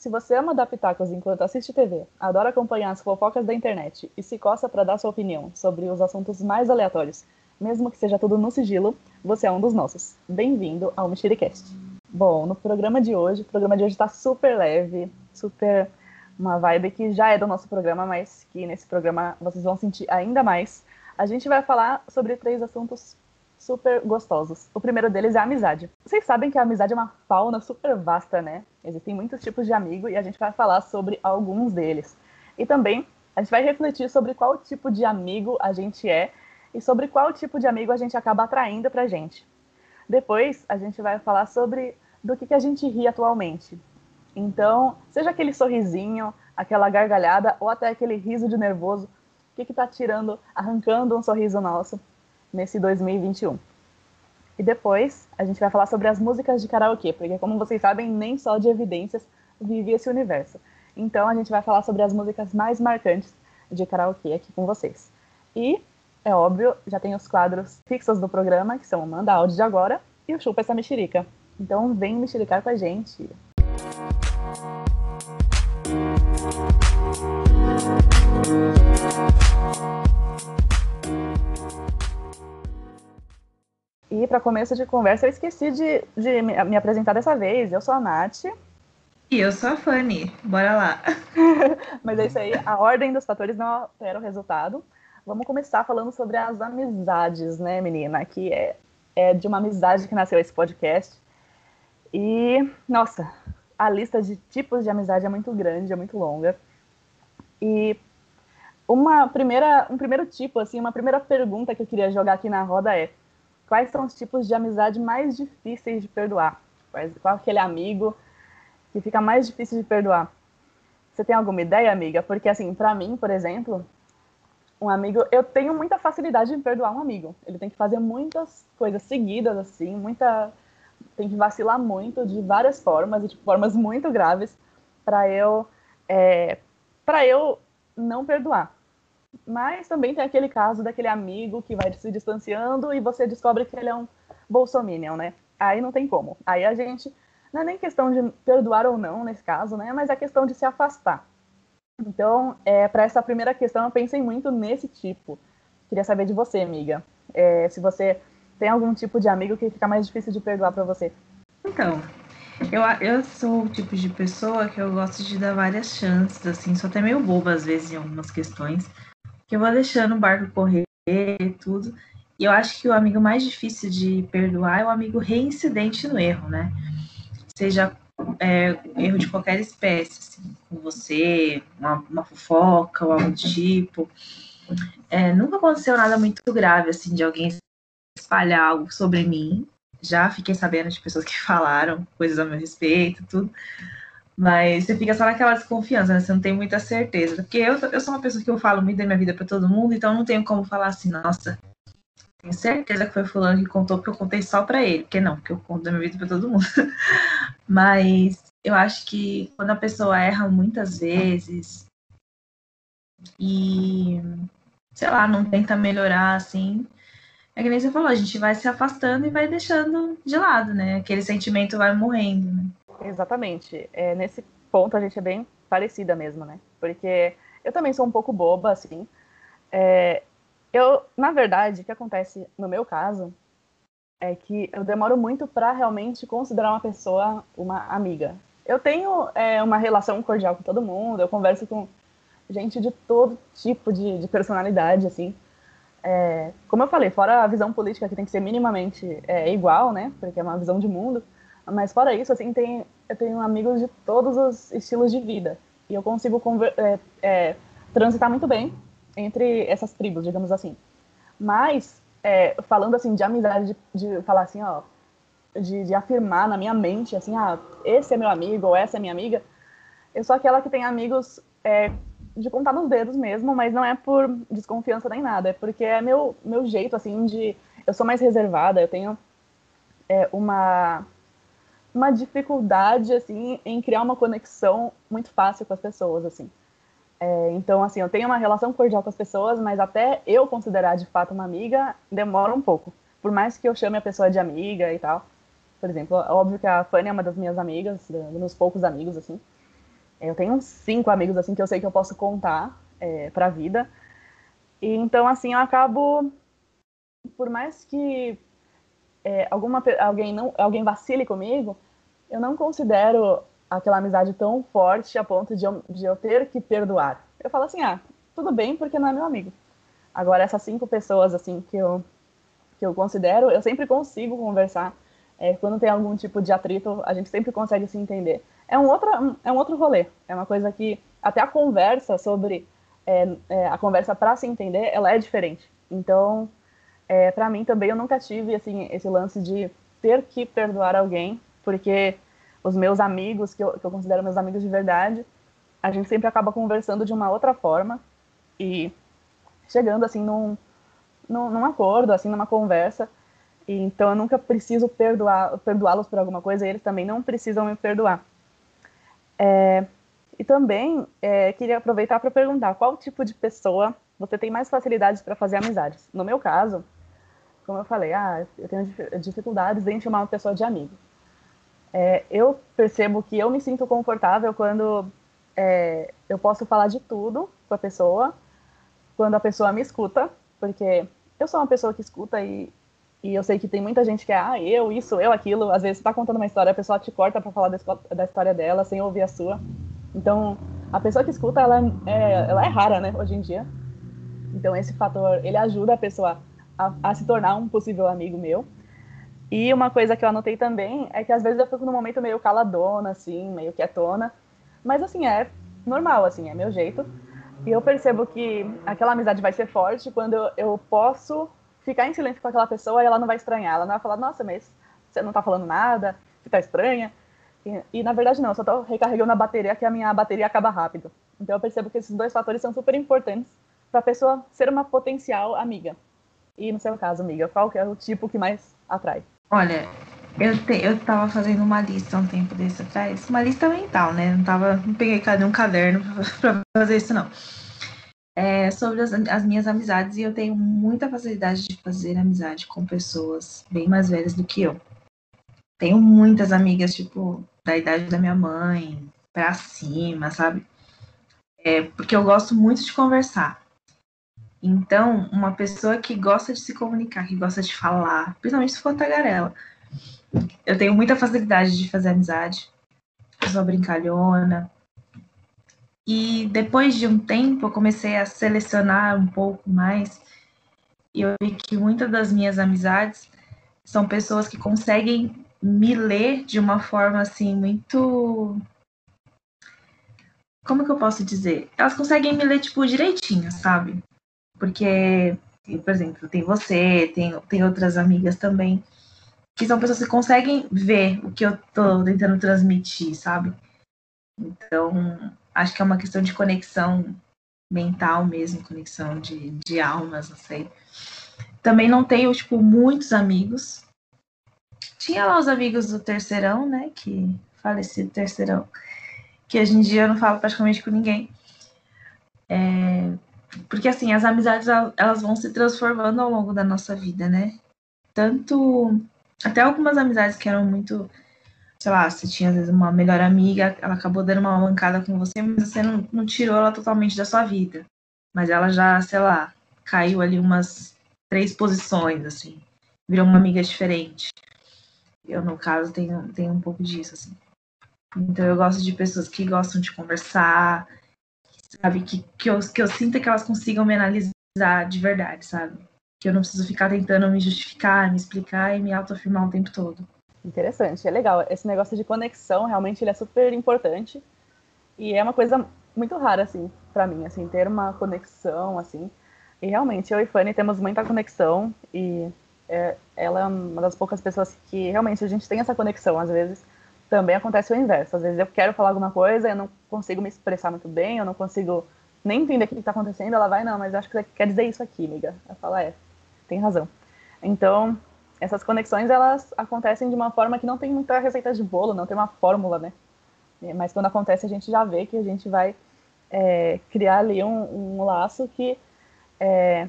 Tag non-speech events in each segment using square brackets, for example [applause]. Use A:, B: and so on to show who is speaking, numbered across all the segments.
A: Se você ama dar pitacos enquanto assiste TV, adora acompanhar as fofocas da internet e se coça para dar sua opinião sobre os assuntos mais aleatórios, mesmo que seja tudo no sigilo, você é um dos nossos. Bem-vindo ao Mexericast. Bom, no programa de hoje, o programa de hoje está super leve, super uma vibe que já é do nosso programa, mas que nesse programa vocês vão sentir ainda mais. A gente vai falar sobre três assuntos super gostosos. O primeiro deles é a amizade. Vocês sabem que a amizade é uma fauna super vasta, né? Existem muitos tipos de amigo e a gente vai falar sobre alguns deles. E também a gente vai refletir sobre qual tipo de amigo a gente é e sobre qual tipo de amigo a gente acaba atraindo pra gente. Depois a gente vai falar sobre do que, que a gente ri atualmente. Então, seja aquele sorrisinho, aquela gargalhada ou até aquele riso de nervoso, o que, que tá tirando, arrancando um sorriso nosso nesse 2021. E depois a gente vai falar sobre as músicas de karaokê, porque como vocês sabem, nem só de evidências vive esse universo. Então a gente vai falar sobre as músicas mais marcantes de karaokê aqui com vocês. E, é óbvio, já tem os quadros fixos do programa, que são o Manda Áudio de Agora e o Chupa Essa Mexerica. Então vem mexericar com a gente. E para começo de conversa, eu esqueci de, de me apresentar dessa vez. Eu sou a Nath.
B: E eu sou a Fanny. Bora lá. [laughs]
A: Mas é isso aí. A ordem dos fatores não altera o resultado. Vamos começar falando sobre as amizades, né, menina? Que é, é de uma amizade que nasceu esse podcast. E, nossa, a lista de tipos de amizade é muito grande, é muito longa. E uma primeira, um primeiro tipo, assim, uma primeira pergunta que eu queria jogar aqui na roda é quais são os tipos de amizade mais difíceis de perdoar? Qual, aquele amigo que fica mais difícil de perdoar? Você tem alguma ideia, amiga? Porque, assim, para mim, por exemplo, um amigo, eu tenho muita facilidade em perdoar um amigo. Ele tem que fazer muitas coisas seguidas, assim, muita. Tem que vacilar muito de várias formas, e de formas muito graves, para eu. É, para eu não perdoar. Mas também tem aquele caso daquele amigo que vai se distanciando e você descobre que ele é um bolsominion, né? Aí não tem como. Aí a gente. Não é nem questão de perdoar ou não nesse caso, né? Mas é questão de se afastar. Então, é, para essa primeira questão, eu pensei muito nesse tipo. Queria saber de você, amiga. É, se você tem algum tipo de amigo que fica mais difícil de perdoar para você.
B: Então, eu, eu sou o tipo de pessoa que eu gosto de dar várias chances, assim, sou até meio boba às vezes em algumas questões que eu vou deixando o barco correr e tudo. E eu acho que o amigo mais difícil de perdoar é o amigo reincidente no erro, né? Seja é, erro de qualquer espécie, assim, com você, uma, uma fofoca ou algo do tipo. É, nunca aconteceu nada muito grave, assim, de alguém espalhar algo sobre mim. Já fiquei sabendo de pessoas que [laughs] falaram coisas a meu respeito, tudo. Mas você fica só naquela desconfiança, né? Você não tem muita certeza. Porque eu, eu sou uma pessoa que eu falo muito da minha vida para todo mundo, então não tenho como falar assim, nossa, tenho certeza que foi fulano que contou, porque eu contei só para ele. Porque não, porque eu conto da minha vida para todo mundo. [laughs] Mas eu acho que quando a pessoa erra muitas vezes e, sei lá, não tenta melhorar assim, é que nem você falou, a gente vai se afastando e vai deixando de lado, né? Aquele sentimento vai morrendo, né?
A: Exatamente. É, nesse ponto a gente é bem parecida mesmo, né? Porque eu também sou um pouco boba, assim. É, eu, na verdade, o que acontece no meu caso é que eu demoro muito para realmente considerar uma pessoa uma amiga. Eu tenho é, uma relação cordial com todo mundo, eu converso com gente de todo tipo de, de personalidade, assim. É, como eu falei, fora a visão política que tem que ser minimamente é, igual, né? Porque é uma visão de mundo. Mas fora isso, assim, tem, eu tenho amigos de todos os estilos de vida. E eu consigo é, é, transitar muito bem entre essas tribos, digamos assim. Mas, é, falando assim de amizade, de, de falar assim, ó, de, de, afirmar na minha mente, assim, ah, esse é meu amigo ou essa é minha amiga, eu sou aquela que tem amigos é, de contar nos dedos mesmo, mas não é por desconfiança nem nada, é porque é meu, meu jeito, assim, de... Eu sou mais reservada, eu tenho é, uma uma dificuldade assim em criar uma conexão muito fácil com as pessoas assim. É, então assim eu tenho uma relação cordial com as pessoas mas até eu considerar de fato uma amiga demora um pouco. Por mais que eu chame a pessoa de amiga e tal. Por exemplo é óbvio que a Fanny é uma das minhas amigas dos meus poucos amigos assim. Eu tenho uns cinco amigos assim que eu sei que eu posso contar é, para a vida. E então assim eu acabo, por mais que é, alguma alguém não alguém vacile comigo, eu não considero aquela amizade tão forte a ponto de eu, de eu ter que perdoar. Eu falo assim, ah, tudo bem porque não é meu amigo. Agora essas cinco pessoas assim que eu que eu considero, eu sempre consigo conversar. É, quando tem algum tipo de atrito, a gente sempre consegue se entender. É um outro, é um outro rolê. É uma coisa que até a conversa sobre é, é, a conversa para se entender, ela é diferente. Então, é, para mim também eu nunca tive assim esse lance de ter que perdoar alguém, porque os meus amigos que eu, que eu considero meus amigos de verdade, a gente sempre acaba conversando de uma outra forma e chegando assim num num, num acordo, assim, numa conversa. E, então eu nunca preciso perdoar, perdoá-los por alguma coisa e eles também não precisam me perdoar. É, e também é, queria aproveitar para perguntar qual tipo de pessoa você tem mais facilidades para fazer amizades. No meu caso, como eu falei, ah, eu tenho dificuldades em chamar uma pessoa de amigo. É, eu percebo que eu me sinto confortável quando é, eu posso falar de tudo com a pessoa, quando a pessoa me escuta, porque eu sou uma pessoa que escuta e, e eu sei que tem muita gente que é, ah, eu, isso, eu, aquilo. Às vezes você tá contando uma história, a pessoa te corta para falar da, história dela sem ouvir a sua. Então, a pessoa que escuta, ela é, ela é rara, né, hoje em dia. Então, esse fator, ele ajuda a pessoa a, a se tornar um possível amigo meu. E uma coisa que eu anotei também é que às vezes eu fico num momento meio caladona, assim, meio quietona. Mas, assim, é normal, assim, é meu jeito. E eu percebo que aquela amizade vai ser forte quando eu, eu posso ficar em silêncio com aquela pessoa e ela não vai estranhar. Ela não vai falar, nossa, mas você não tá falando nada, você tá estranha. E, e na verdade não, eu só tô recarregando a bateria que a minha bateria acaba rápido. Então eu percebo que esses dois fatores são super importantes para a pessoa ser uma potencial amiga. E no seu caso, amiga, qual que é o tipo que mais atrai?
B: Olha, eu, te, eu tava fazendo uma lista um tempo desse atrás, uma lista mental, né? Não, tava, não peguei um caderno [laughs] para fazer isso, não. É, sobre as, as, minhas amizades, e eu tenho muita facilidade de fazer amizade com pessoas bem mais velhas do que eu. Tenho muitas amigas, tipo, da idade da minha mãe, pra cima, sabe? É, porque eu gosto muito de conversar. Então, uma pessoa que gosta de se comunicar, que gosta de falar, principalmente se for tagarela, eu tenho muita facilidade de fazer amizade. sou brincalhona. E depois de um tempo, eu comecei a selecionar um pouco mais. E eu vi que muitas das minhas amizades são pessoas que conseguem me ler de uma forma assim muito como que eu posso dizer? Elas conseguem me ler tipo direitinho, sabe? Porque, por exemplo, tem você, tem, tem outras amigas também que são pessoas que conseguem ver o que eu tô tentando transmitir, sabe? Então, acho que é uma questão de conexão mental mesmo, conexão de, de almas, não sei. Também não tenho, tipo, muitos amigos. Tinha lá os amigos do terceirão, né? Que falecido terceirão. Que hoje em dia eu não falo praticamente com ninguém. É, porque assim, as amizades elas vão se transformando ao longo da nossa vida, né? Tanto até algumas amizades que eram muito, sei lá, você tinha às vezes uma melhor amiga, ela acabou dando uma mancada com você, mas você não, não tirou ela totalmente da sua vida. Mas ela já, sei lá, caiu ali umas três posições, assim, virou uma amiga diferente. Eu, no caso, tenho, tenho um pouco disso, assim. Então eu gosto de pessoas que gostam de conversar, sabe, que, que, eu, que eu sinta que elas consigam me analisar de verdade, sabe? que eu não preciso ficar tentando me justificar, me explicar e me autoafirmar o tempo todo.
A: Interessante, é legal. Esse negócio de conexão, realmente, ele é super importante. E é uma coisa muito rara, assim, para mim, assim, ter uma conexão, assim. E realmente, eu e Fanny temos muita conexão e é, ela é uma das poucas pessoas que realmente a gente tem essa conexão. Às vezes também acontece o inverso. Às vezes eu quero falar alguma coisa, eu não consigo me expressar muito bem, eu não consigo nem entender o que está acontecendo. Ela vai, não, mas acho que você quer dizer isso aqui, amiga. Ela fala, é, tem razão. Então, essas conexões, elas acontecem de uma forma que não tem muita receita de bolo, não tem uma fórmula, né? É, mas quando acontece, a gente já vê que a gente vai é, criar ali um, um laço que é,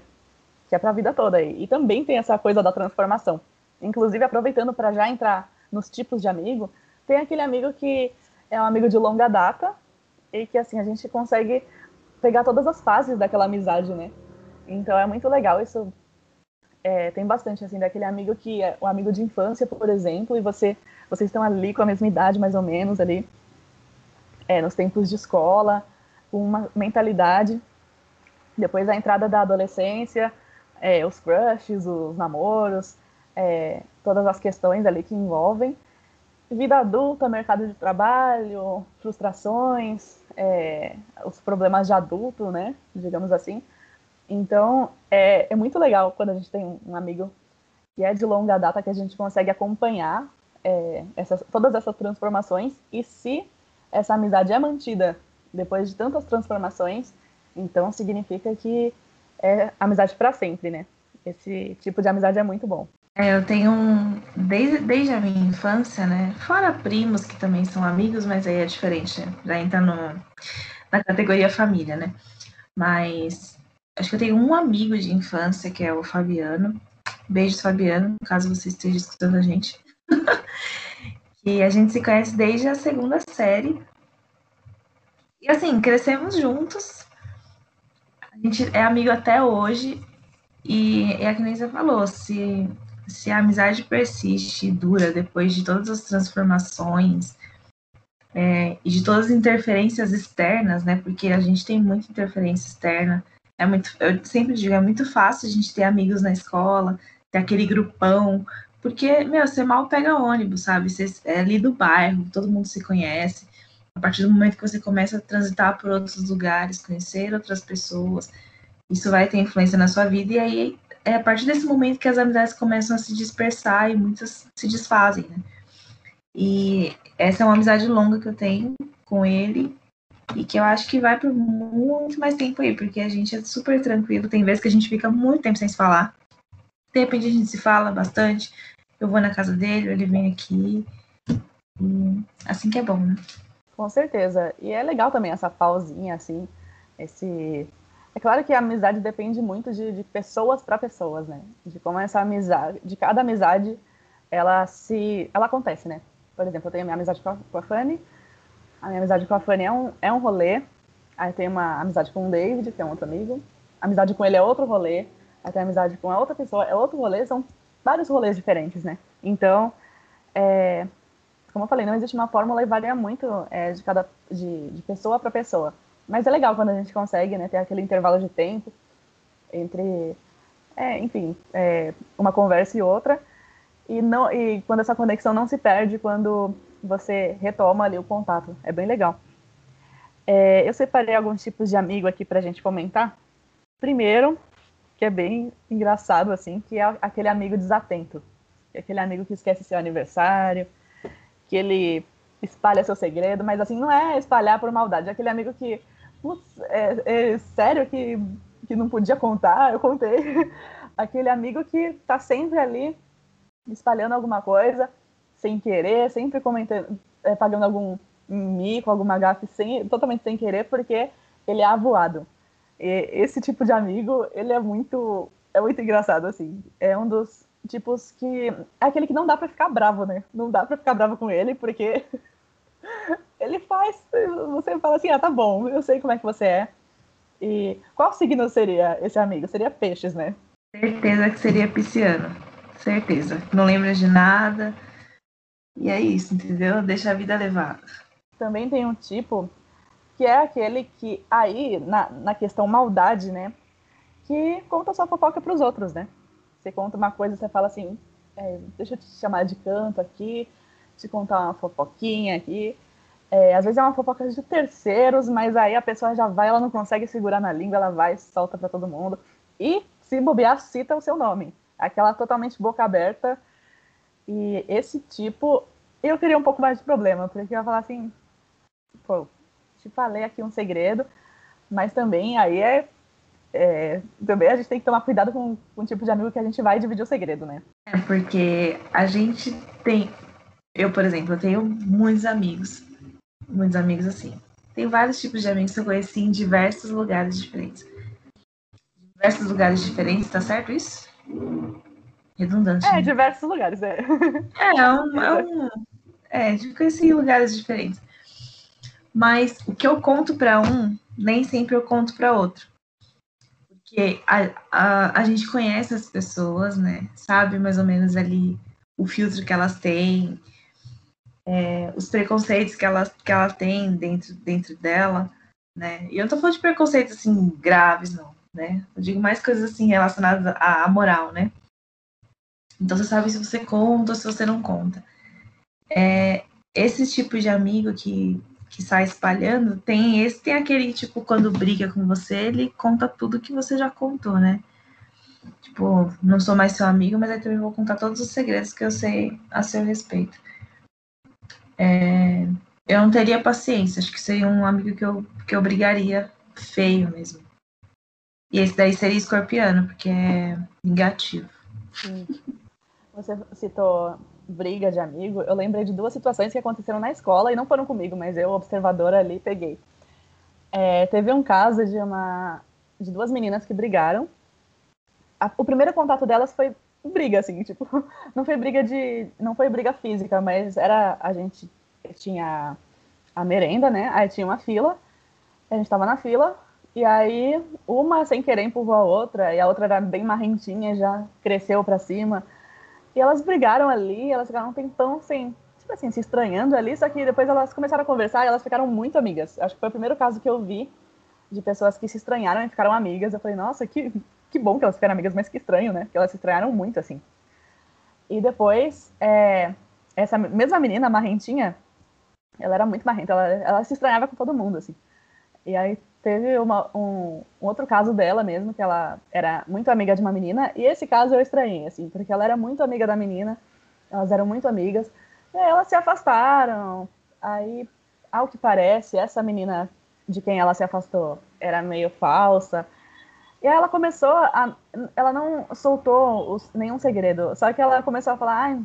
A: que é para a vida toda. E, e também tem essa coisa da transformação. Inclusive, aproveitando para já entrar nos tipos de amigo, tem aquele amigo que é um amigo de longa data e que assim a gente consegue pegar todas as fases daquela amizade, né? Então é muito legal isso. É, tem bastante assim daquele amigo que é um amigo de infância, por exemplo, e você vocês estão ali com a mesma idade mais ou menos ali, é, nos tempos de escola, com uma mentalidade. Depois a entrada da adolescência, é, os crushes, os namoros, é, todas as questões ali que envolvem vida adulta, mercado de trabalho, frustrações, é, os problemas de adulto, né, digamos assim. Então, é, é, muito legal quando a gente tem um amigo que é de longa data, que a gente consegue acompanhar é, essas, todas essas transformações, e se essa amizade é mantida depois de tantas transformações, então significa que é amizade para sempre, né? Esse tipo de amizade é muito bom.
B: É, eu tenho um. Desde, desde a minha infância, né? Fora primos que também são amigos, mas aí é diferente, né? Já entra no, na categoria família, né? Mas acho que eu tenho um amigo de infância, que é o Fabiano. Beijos, Fabiano, caso você esteja escutando a gente. que [laughs] a gente se conhece desde a segunda série. E assim, crescemos juntos. A gente é amigo até hoje. E é a que nem você falou, se se a amizade persiste e dura depois de todas as transformações é, e de todas as interferências externas, né? Porque a gente tem muita interferência externa. É muito, eu sempre digo, é muito fácil a gente ter amigos na escola, ter aquele grupão, porque, meu, você mal pega ônibus, sabe? Você é ali do bairro, todo mundo se conhece. A partir do momento que você começa a transitar por outros lugares, conhecer outras pessoas, isso vai ter influência na sua vida, e aí é a partir desse momento que as amizades começam a se dispersar e muitas se desfazem, né? E essa é uma amizade longa que eu tenho com ele e que eu acho que vai por muito mais tempo aí, porque a gente é super tranquilo. Tem vezes que a gente fica muito tempo sem se falar. De repente a gente se fala bastante. Eu vou na casa dele, ele vem aqui. E assim que é bom, né?
A: Com certeza. E é legal também essa pausinha, assim, esse é claro que a amizade depende muito de, de pessoas para pessoas, né? De como essa amizade, de cada amizade, ela se, ela acontece, né? Por exemplo, eu tenho a minha amizade com a, com a Fanny. A minha amizade com a Fanny é um, é um rolê. Aí tem uma amizade com o David, que é um outro amigo. A amizade com ele é outro rolê. Aí tem a amizade com a outra pessoa, é outro rolê. São vários rolês diferentes, né? Então, é, como eu falei, não existe uma fórmula e varia muito é, de cada de, de pessoa para pessoa. Mas é legal quando a gente consegue, né, ter aquele intervalo de tempo entre, é, enfim, é, uma conversa e outra. E, não, e quando essa conexão não se perde, quando você retoma ali o contato. É bem legal. É, eu separei alguns tipos de amigo aqui para a gente comentar. Primeiro, que é bem engraçado, assim, que é aquele amigo desatento. É aquele amigo que esquece seu aniversário, que ele espalha seu segredo, mas assim, não é espalhar por maldade, é aquele amigo que putz, é, é, sério que, que não podia contar, eu contei. [laughs] Aquele amigo que tá sempre ali espalhando alguma coisa, sem querer, sempre comentando, é, pagando algum mico, alguma gafe sem, totalmente sem querer, porque ele é avoado. E esse tipo de amigo, ele é muito, é muito engraçado, assim. É um dos tipos que. É aquele que não dá para ficar bravo, né? Não dá para ficar bravo com ele, porque ele faz, você fala assim, ah, tá bom, eu sei como é que você é. E qual signo seria esse amigo? Seria peixes, né?
B: Certeza que seria pisciano. Certeza. Não lembra de nada. E é isso, entendeu? Deixa a vida levar.
A: Também tem um tipo que é aquele que aí, na, na questão maldade, né? Que conta sua fofoca para os outros, né? Você conta uma coisa, você fala assim, é, deixa eu te chamar de canto aqui, te contar uma fofoquinha aqui. É, às vezes é uma fofoca de terceiros, mas aí a pessoa já vai, ela não consegue segurar na língua, ela vai, solta para todo mundo. E, se bobear, cita o seu nome. Aquela totalmente boca aberta. E esse tipo, eu teria um pouco mais de problema, porque eu ia falar assim, pô, te falei aqui um segredo, mas também aí é, é, também a gente tem que tomar cuidado com, com o tipo de amigo que a gente vai dividir o segredo, né?
B: É porque a gente tem, eu por exemplo, eu tenho muitos amigos muitos amigos assim. Tem vários tipos de amigos que eu conheci em diversos lugares diferentes. Diversos lugares diferentes, tá certo isso? Redundante.
A: É, né? diversos lugares, é.
B: É, é um, é, um, é, conheci em lugares diferentes. mas o que eu conto para um, nem sempre eu conto para outro. Porque a, a, a gente conhece as pessoas, né? Sabe mais ou menos ali o filtro que elas têm, é, os preconceitos que ela, que ela tem dentro, dentro dela, né? E eu não tô falando de preconceitos, assim, graves, não, né? Eu digo mais coisas, assim, relacionadas à, à moral, né? Então você sabe se você conta ou se você não conta. É, esse tipo de amigo que, que sai espalhando, tem esse, tem aquele, tipo, quando briga com você, ele conta tudo que você já contou, né? Tipo, não sou mais seu amigo, mas aí também vou contar todos os segredos que eu sei a seu respeito. É, eu não teria paciência, acho que seria um amigo que eu, que eu brigaria feio mesmo. E esse daí seria escorpiano, porque é negativo.
A: Sim. Você citou briga de amigo. Eu lembrei de duas situações que aconteceram na escola e não foram comigo, mas eu, observadora ali, peguei. É, teve um caso de uma de duas meninas que brigaram. A, o primeiro contato delas foi briga, assim, tipo, [laughs] não foi briga de. não foi briga física, mas era. A gente tinha a merenda, né? Aí tinha uma fila, a gente tava na fila, e aí uma sem querer empurrou a outra, e a outra era bem marrentinha, já cresceu pra cima. E elas brigaram ali, elas ficaram um tempão sem, tipo assim, se estranhando ali, só que depois elas começaram a conversar e elas ficaram muito amigas. Acho que foi o primeiro caso que eu vi de pessoas que se estranharam e ficaram amigas. Eu falei, nossa, que, que bom que elas ficaram amigas, mas que estranho, né? Que elas se estranharam muito, assim. E depois, é, essa mesma menina, marrentinha, ela era muito marrenta, ela, ela se estranhava com todo mundo, assim. E aí teve uma, um, um, outro caso dela mesmo, que ela era muito amiga de uma menina, e esse caso eu estranhei, assim, porque ela era muito amiga da menina, elas eram muito amigas, e aí elas se afastaram, aí, ao que parece, essa menina de quem ela se afastou era meio falsa, e ela começou a. Ela não soltou os, nenhum segredo, só que ela começou a falar,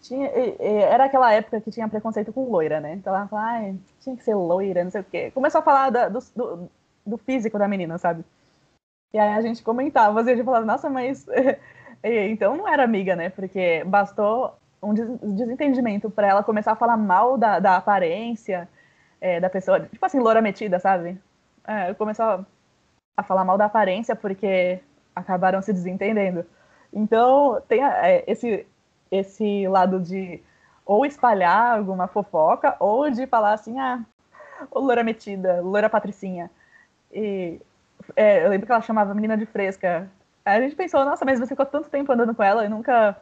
A: tinha, era aquela época que tinha preconceito com loira, né? Então ela falava, ah, tinha que ser loira, não sei o quê. Começou a falar da, do, do, do, físico da menina, sabe? E aí a gente comentava, assim, a gente falava, nossa, mas. [laughs] então não era amiga, né? Porque bastou um desentendimento para ela começar a falar mal da, da aparência é, da pessoa, tipo assim, loura metida, sabe? É, começou a, a falar mal da aparência porque acabaram se desentendendo. Então, tem é, esse esse lado de ou espalhar alguma fofoca, ou de falar assim, ah, o loura metida, loura patricinha. E é, eu lembro que ela chamava a menina de fresca. Aí a gente pensou, nossa, mas você ficou tanto tempo andando com ela e nunca,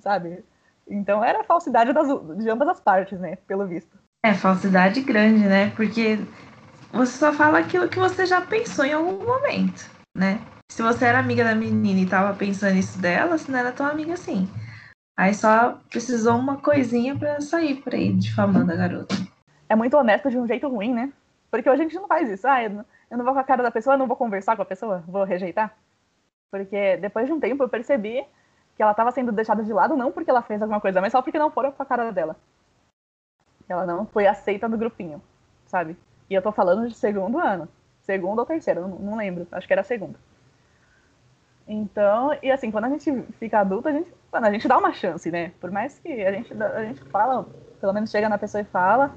A: sabe? Então era falsidade das, de ambas as partes, né? Pelo visto.
B: É, falsidade grande, né? Porque você só fala aquilo que você já pensou em algum momento, né? Se você era amiga da menina e tava pensando isso dela, você não era tão amiga assim. Aí só precisou uma coisinha para sair por aí difamando a garota.
A: É muito honesto de um jeito ruim, né? Porque hoje a gente não faz isso. Ah, eu não vou com a cara da pessoa, não vou conversar com a pessoa, vou rejeitar. Porque depois de um tempo eu percebi que ela estava sendo deixada de lado não porque ela fez alguma coisa, mas só porque não foram com a cara dela. Ela não foi aceita no grupinho, sabe? E eu tô falando de segundo ano. Segundo ou terceiro, não, não lembro. Acho que era segundo. Então, e assim, quando a gente fica adulto, a gente, mano, a gente dá uma chance, né? Por mais que a gente, a gente fala, pelo menos chega na pessoa e fala,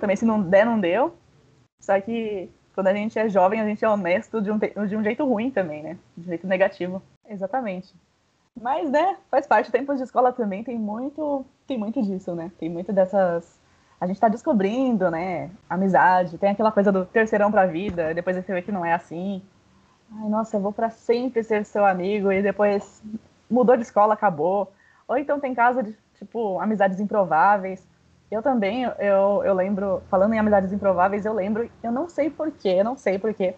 A: também se não der, não deu. Só que quando a gente é jovem, a gente é honesto de um, de um jeito ruim também, né? De um jeito negativo. Exatamente. Mas, né, faz parte. Tempos de escola também tem muito, tem muito disso, né? Tem muito dessas. A gente tá descobrindo, né? Amizade. Tem aquela coisa do terceirão pra vida. Depois você vê que não é assim. Ai, nossa, eu vou para sempre ser seu amigo e depois mudou de escola, acabou. Ou então tem caso de, tipo, amizades improváveis. Eu também, eu, eu lembro, falando em amizades improváveis, eu lembro, eu não sei porquê, não sei porquê.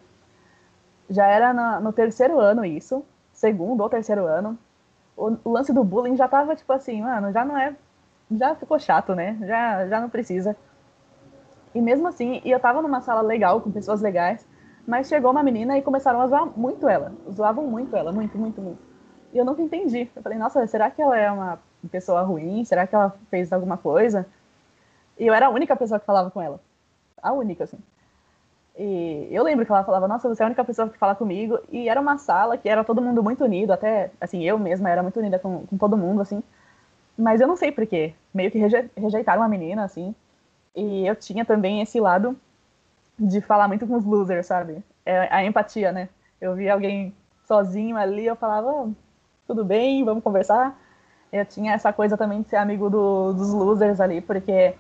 A: Já era na, no terceiro ano isso, segundo ou terceiro ano. O, o, lance do bullying já tava, tipo assim, mano, já não é. Já ficou chato, né? Já, já não precisa. E mesmo assim, e eu tava numa sala legal, com pessoas legais. Mas chegou uma menina e começaram a zoar muito ela. Zoavam muito ela, muito, muito, muito. E eu nunca entendi. Eu falei, nossa, será que ela é uma pessoa ruim? Será que ela fez alguma coisa? E eu era a única pessoa que falava com ela. A única, assim. E eu lembro que ela falava, nossa, você é a única pessoa que fala comigo. E era uma sala que era todo mundo muito unido, até, assim, eu mesma era muito unida com, com todo mundo, assim. Mas eu não sei porquê. Meio que reje rejeitaram a menina, assim. E eu tinha também esse lado de falar muito com os losers, sabe? É a empatia, né? Eu via alguém sozinho ali, eu falava, oh, tudo bem, vamos conversar. Eu tinha essa coisa também de ser amigo do, dos losers ali, porque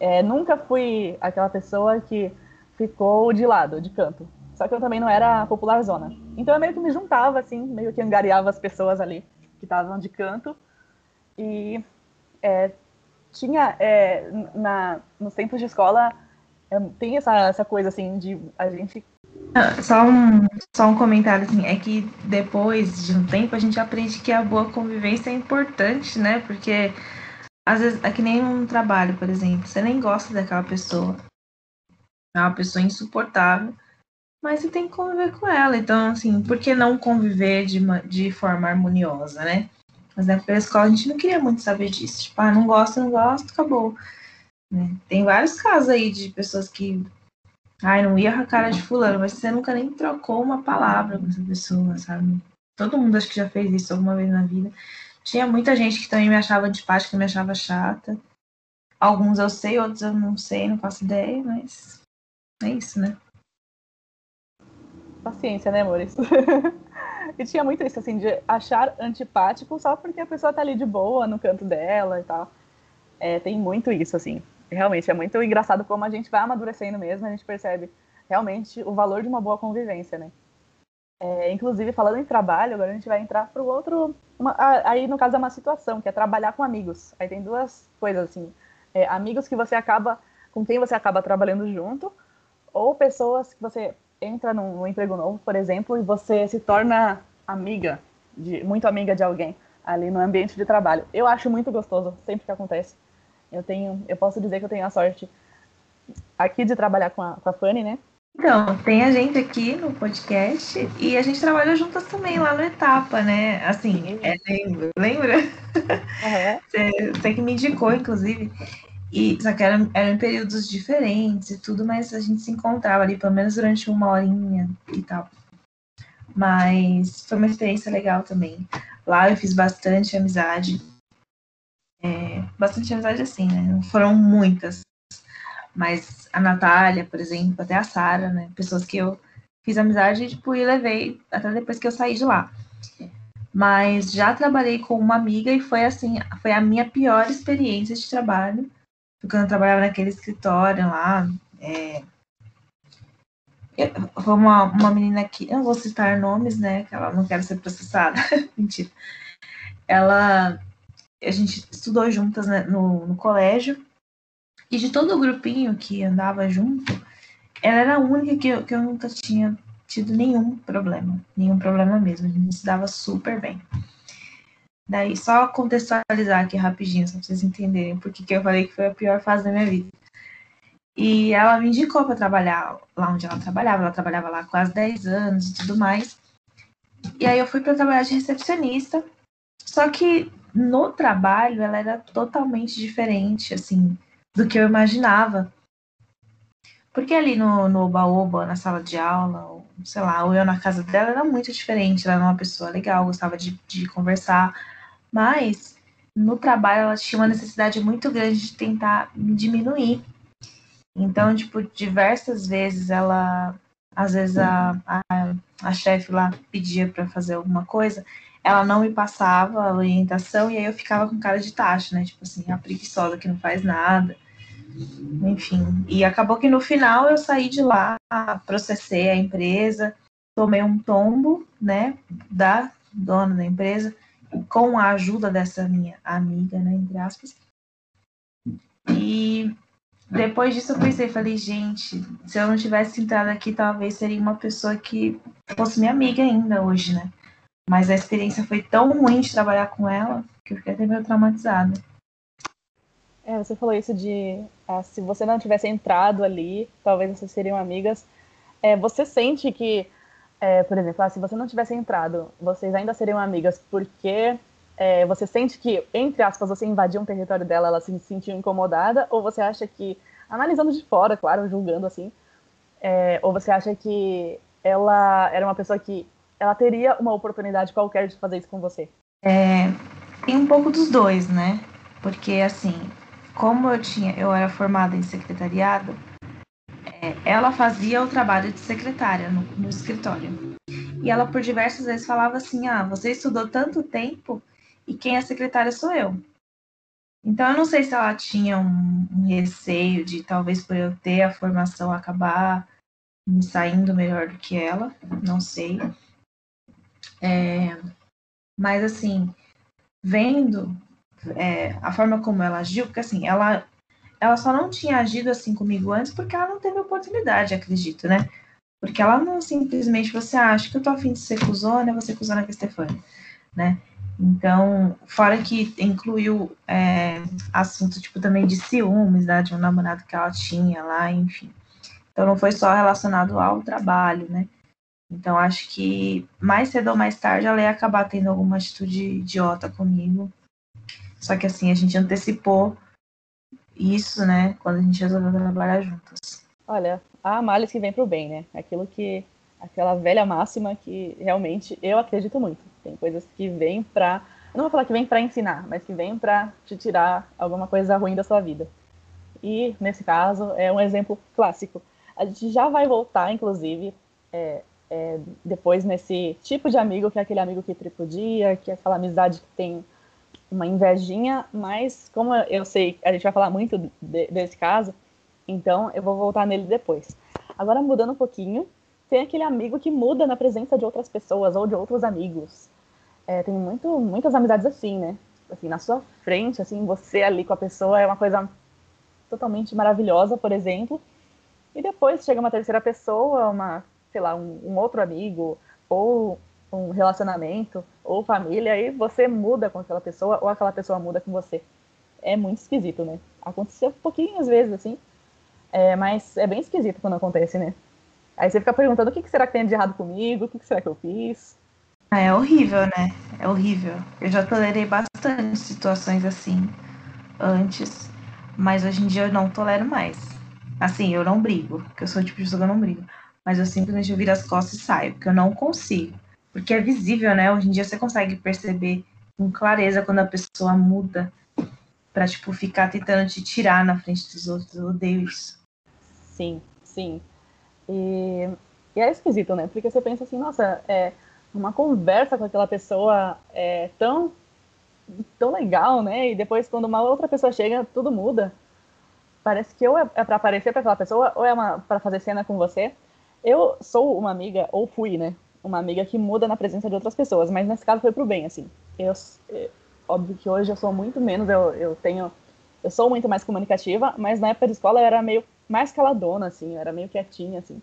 A: é, nunca fui aquela pessoa que ficou de lado, de canto. Só que eu também não era popular zona. Então eu meio que me juntava, assim, meio que angariava as pessoas ali que estavam de canto. E é, tinha, é, na, nos tempos de escola, é, tem essa, essa coisa, assim, de a gente...
B: Ah, só um, só um comentário, assim, é que depois de um tempo a gente aprende que a boa convivência é importante, né? Porque às vezes, é que nem um trabalho, por exemplo, você nem gosta daquela pessoa. É uma pessoa insuportável mas você tem que conviver com ela. Então, assim, por que não conviver de, de forma harmoniosa, né? Mas na época da escola a gente não queria muito saber disso. Tipo, ah, não gosto, não gosto, acabou. Né? Tem vários casos aí de pessoas que. Ai, não ia a cara de fulano, mas você nunca nem trocou uma palavra com essa pessoa, sabe? Todo mundo acho que já fez isso alguma vez na vida. Tinha muita gente que também me achava antipática, me achava chata. Alguns eu sei, outros eu não sei, não faço ideia, mas é isso, né?
A: Paciência, né, amores? [laughs] e tinha muito isso, assim, de achar antipático só porque a pessoa tá ali de boa no canto dela e tal. É, tem muito isso, assim. Realmente, é muito engraçado como a gente vai amadurecendo mesmo, a gente percebe realmente o valor de uma boa convivência, né? É, inclusive, falando em trabalho, agora a gente vai entrar para o outro. Uma, aí, no caso, é uma situação, que é trabalhar com amigos. Aí tem duas coisas, assim. É, amigos que você acaba. com quem você acaba trabalhando junto, ou pessoas que você entra num, num, emprego novo, por exemplo, e você se torna amiga, de, muito amiga de alguém ali no ambiente de trabalho. Eu acho muito gostoso, sempre que acontece. Eu tenho, eu posso dizer que eu tenho a sorte aqui de trabalhar com a, com a Fanny, né?
B: Então, tem a gente aqui no podcast e a gente trabalha juntas também lá no Etapa, né? Assim, é, lembra? Uhum. [laughs] Você, você que me indicou, inclusive. E, só que eram, eram períodos diferentes e tudo, mas a gente se encontrava ali pelo menos durante uma horinha e tal. Mas foi uma experiência legal também. Lá eu fiz bastante amizade. É, bastante amizade assim, né? Não foram muitas. Mas a Natália, por exemplo, até a Sara, né? Pessoas que eu fiz amizade tipo, e levei até depois que eu saí de lá. Mas já trabalhei com uma amiga e foi assim, foi a minha pior experiência de trabalho quando eu trabalhava naquele escritório lá, é, foi uma, uma menina que, eu não vou citar nomes, né, que ela não quer ser processada, [laughs] mentira. Ela, a gente estudou juntas né, no, no colégio, e de todo o grupinho que andava junto, ela era a única que eu, que eu nunca tinha tido nenhum problema, nenhum problema mesmo, a gente se dava super bem. Daí, só contextualizar aqui rapidinho, só pra vocês entenderem por que eu falei que foi a pior fase da minha vida. E ela me indicou para trabalhar lá onde ela trabalhava, ela trabalhava lá quase 10 anos e tudo mais. E aí eu fui para trabalhar de recepcionista, só que no trabalho ela era totalmente diferente, assim, do que eu imaginava. Porque ali no, no Oba-Oba, na sala de aula, ou, sei lá, ou eu na casa dela, era muito diferente. Ela era uma pessoa legal, gostava de, de conversar, mas no trabalho ela tinha uma necessidade muito grande de tentar diminuir. Então, tipo, diversas vezes ela, às vezes a, a, a chefe lá pedia para fazer alguma coisa, ela não me passava a orientação e aí eu ficava com cara de taxa, né? Tipo assim, a preguiçosa que não faz nada. Enfim, e acabou que no final eu saí de lá, processei a empresa, tomei um tombo, né, da dona da empresa, com a ajuda dessa minha amiga, né, entre aspas. E depois disso eu pensei, falei, gente, se eu não tivesse entrado aqui, talvez seria uma pessoa que fosse minha amiga ainda hoje, né? Mas a experiência foi tão ruim de trabalhar com ela que eu fiquei até meio traumatizada.
A: É, você falou isso de ah, se você não tivesse entrado ali, talvez vocês seriam amigas. É, você sente que é, por exemplo, ah, se você não tivesse entrado, vocês ainda seriam amigas porque é, você sente que, entre aspas, você invadiu um território dela, ela se sentiu incomodada, ou você acha que, analisando de fora, claro, julgando assim, é, ou você acha que ela era uma pessoa que ela teria uma oportunidade qualquer de fazer isso com você?
B: É, tem um pouco dos dois, né? Porque, assim, como eu tinha, eu era formada em secretariado, ela fazia o trabalho de secretária no, no, escritório. E ela por diversas vezes falava assim: "Ah, você estudou tanto tempo e quem é secretária sou eu". Então eu não sei se ela tinha um, um receio de talvez por eu ter a formação acabar me saindo melhor do que ela, não sei. É, mas assim, vendo é, a forma como ela agiu, porque assim, ela, ela só não tinha agido assim comigo antes porque ela não teve oportunidade, acredito, né? Porque ela não simplesmente, você acha que eu tô afim de ser cuzona, você cuzona com a Stefania, né? Então, fora que incluiu é, assunto, tipo, também de ciúmes, né, de um namorado que ela tinha lá, enfim. Então, não foi só relacionado ao trabalho, né? Então, acho que mais cedo ou mais tarde ela ia acabar tendo alguma atitude idiota comigo. Só que, assim, a gente antecipou isso, né, quando a gente resolveu trabalhar juntas.
A: Olha, há males que vem pro bem, né? Aquilo que. aquela velha máxima que realmente eu acredito muito tem coisas que vêm para, não vou falar que vem para ensinar, mas que vêm para te tirar alguma coisa ruim da sua vida. E nesse caso é um exemplo clássico. A gente já vai voltar, inclusive, é, é, depois nesse tipo de amigo que é aquele amigo que tripudia, que é aquela amizade que tem uma invejinha, mas como eu sei, a gente vai falar muito de, desse caso, então eu vou voltar nele depois. Agora mudando um pouquinho, tem aquele amigo que muda na presença de outras pessoas ou de outros amigos é, tem muito, muitas amizades assim, né? Assim, na sua frente, assim, você ali com a pessoa é uma coisa totalmente maravilhosa, por exemplo. E depois chega uma terceira pessoa, uma, sei lá, um, um outro amigo, ou um relacionamento, ou família, e você muda com aquela pessoa, ou aquela pessoa muda com você. É muito esquisito, né? Aconteceu pouquinhas vezes, assim, é, mas é bem esquisito quando acontece, né? Aí você fica perguntando o que, será que tem de errado comigo, o que, que será que eu fiz.
B: Ah, é horrível, né? É horrível. Eu já tolerei bastante situações assim antes, mas hoje em dia eu não tolero mais. Assim, eu não brigo, porque eu sou o tipo de pessoa que eu não brigo. Mas eu simplesmente viro as costas e saio, porque eu não consigo. Porque é visível, né? Hoje em dia você consegue perceber com clareza quando a pessoa muda pra, tipo, ficar tentando te tirar na frente dos outros. Eu odeio isso.
A: Sim, sim. E, e é esquisito, né? Porque você pensa assim, nossa, é, uma conversa com aquela pessoa é tão tão legal, né? E depois quando uma outra pessoa chega, tudo muda. Parece que ou é, é para aparecer para aquela pessoa ou é para fazer cena com você. Eu sou uma amiga ou fui, né? Uma amiga que muda na presença de outras pessoas, mas nesse caso foi pro bem, assim. Eu, é, óbvio que hoje eu sou muito menos, eu, eu tenho eu sou muito mais comunicativa, mas na época de escola eu era meio mais caladona, assim, eu era meio quietinha, assim.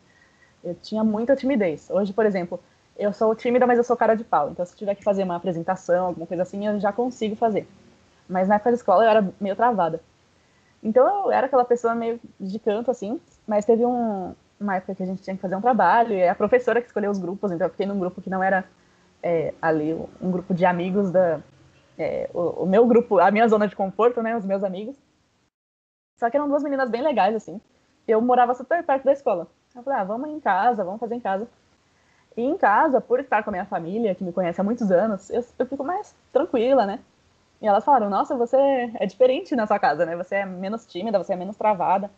A: Eu tinha muita timidez. Hoje, por exemplo, eu sou tímida, mas eu sou cara de pau. Então, se tiver que fazer uma apresentação, alguma coisa assim, eu já consigo fazer. Mas na época da escola eu era meio travada. Então, eu era aquela pessoa meio de canto, assim. Mas teve um, uma época que a gente tinha que fazer um trabalho, e é a professora que escolheu os grupos. Então, eu fiquei num grupo que não era é, ali um grupo de amigos da. É, o, o, meu grupo, a minha zona de conforto, né? Os meus amigos. Só que eram duas meninas bem legais, assim. Eu morava super perto da escola. Eu falei, ah, vamos em casa, vamos fazer em casa. E em casa, por estar com a minha família, que me conhece há muitos anos, eu, eu fico mais tranquila, né? E elas falaram: Nossa, você é diferente na sua casa, né? Você é menos tímida, você é menos travada.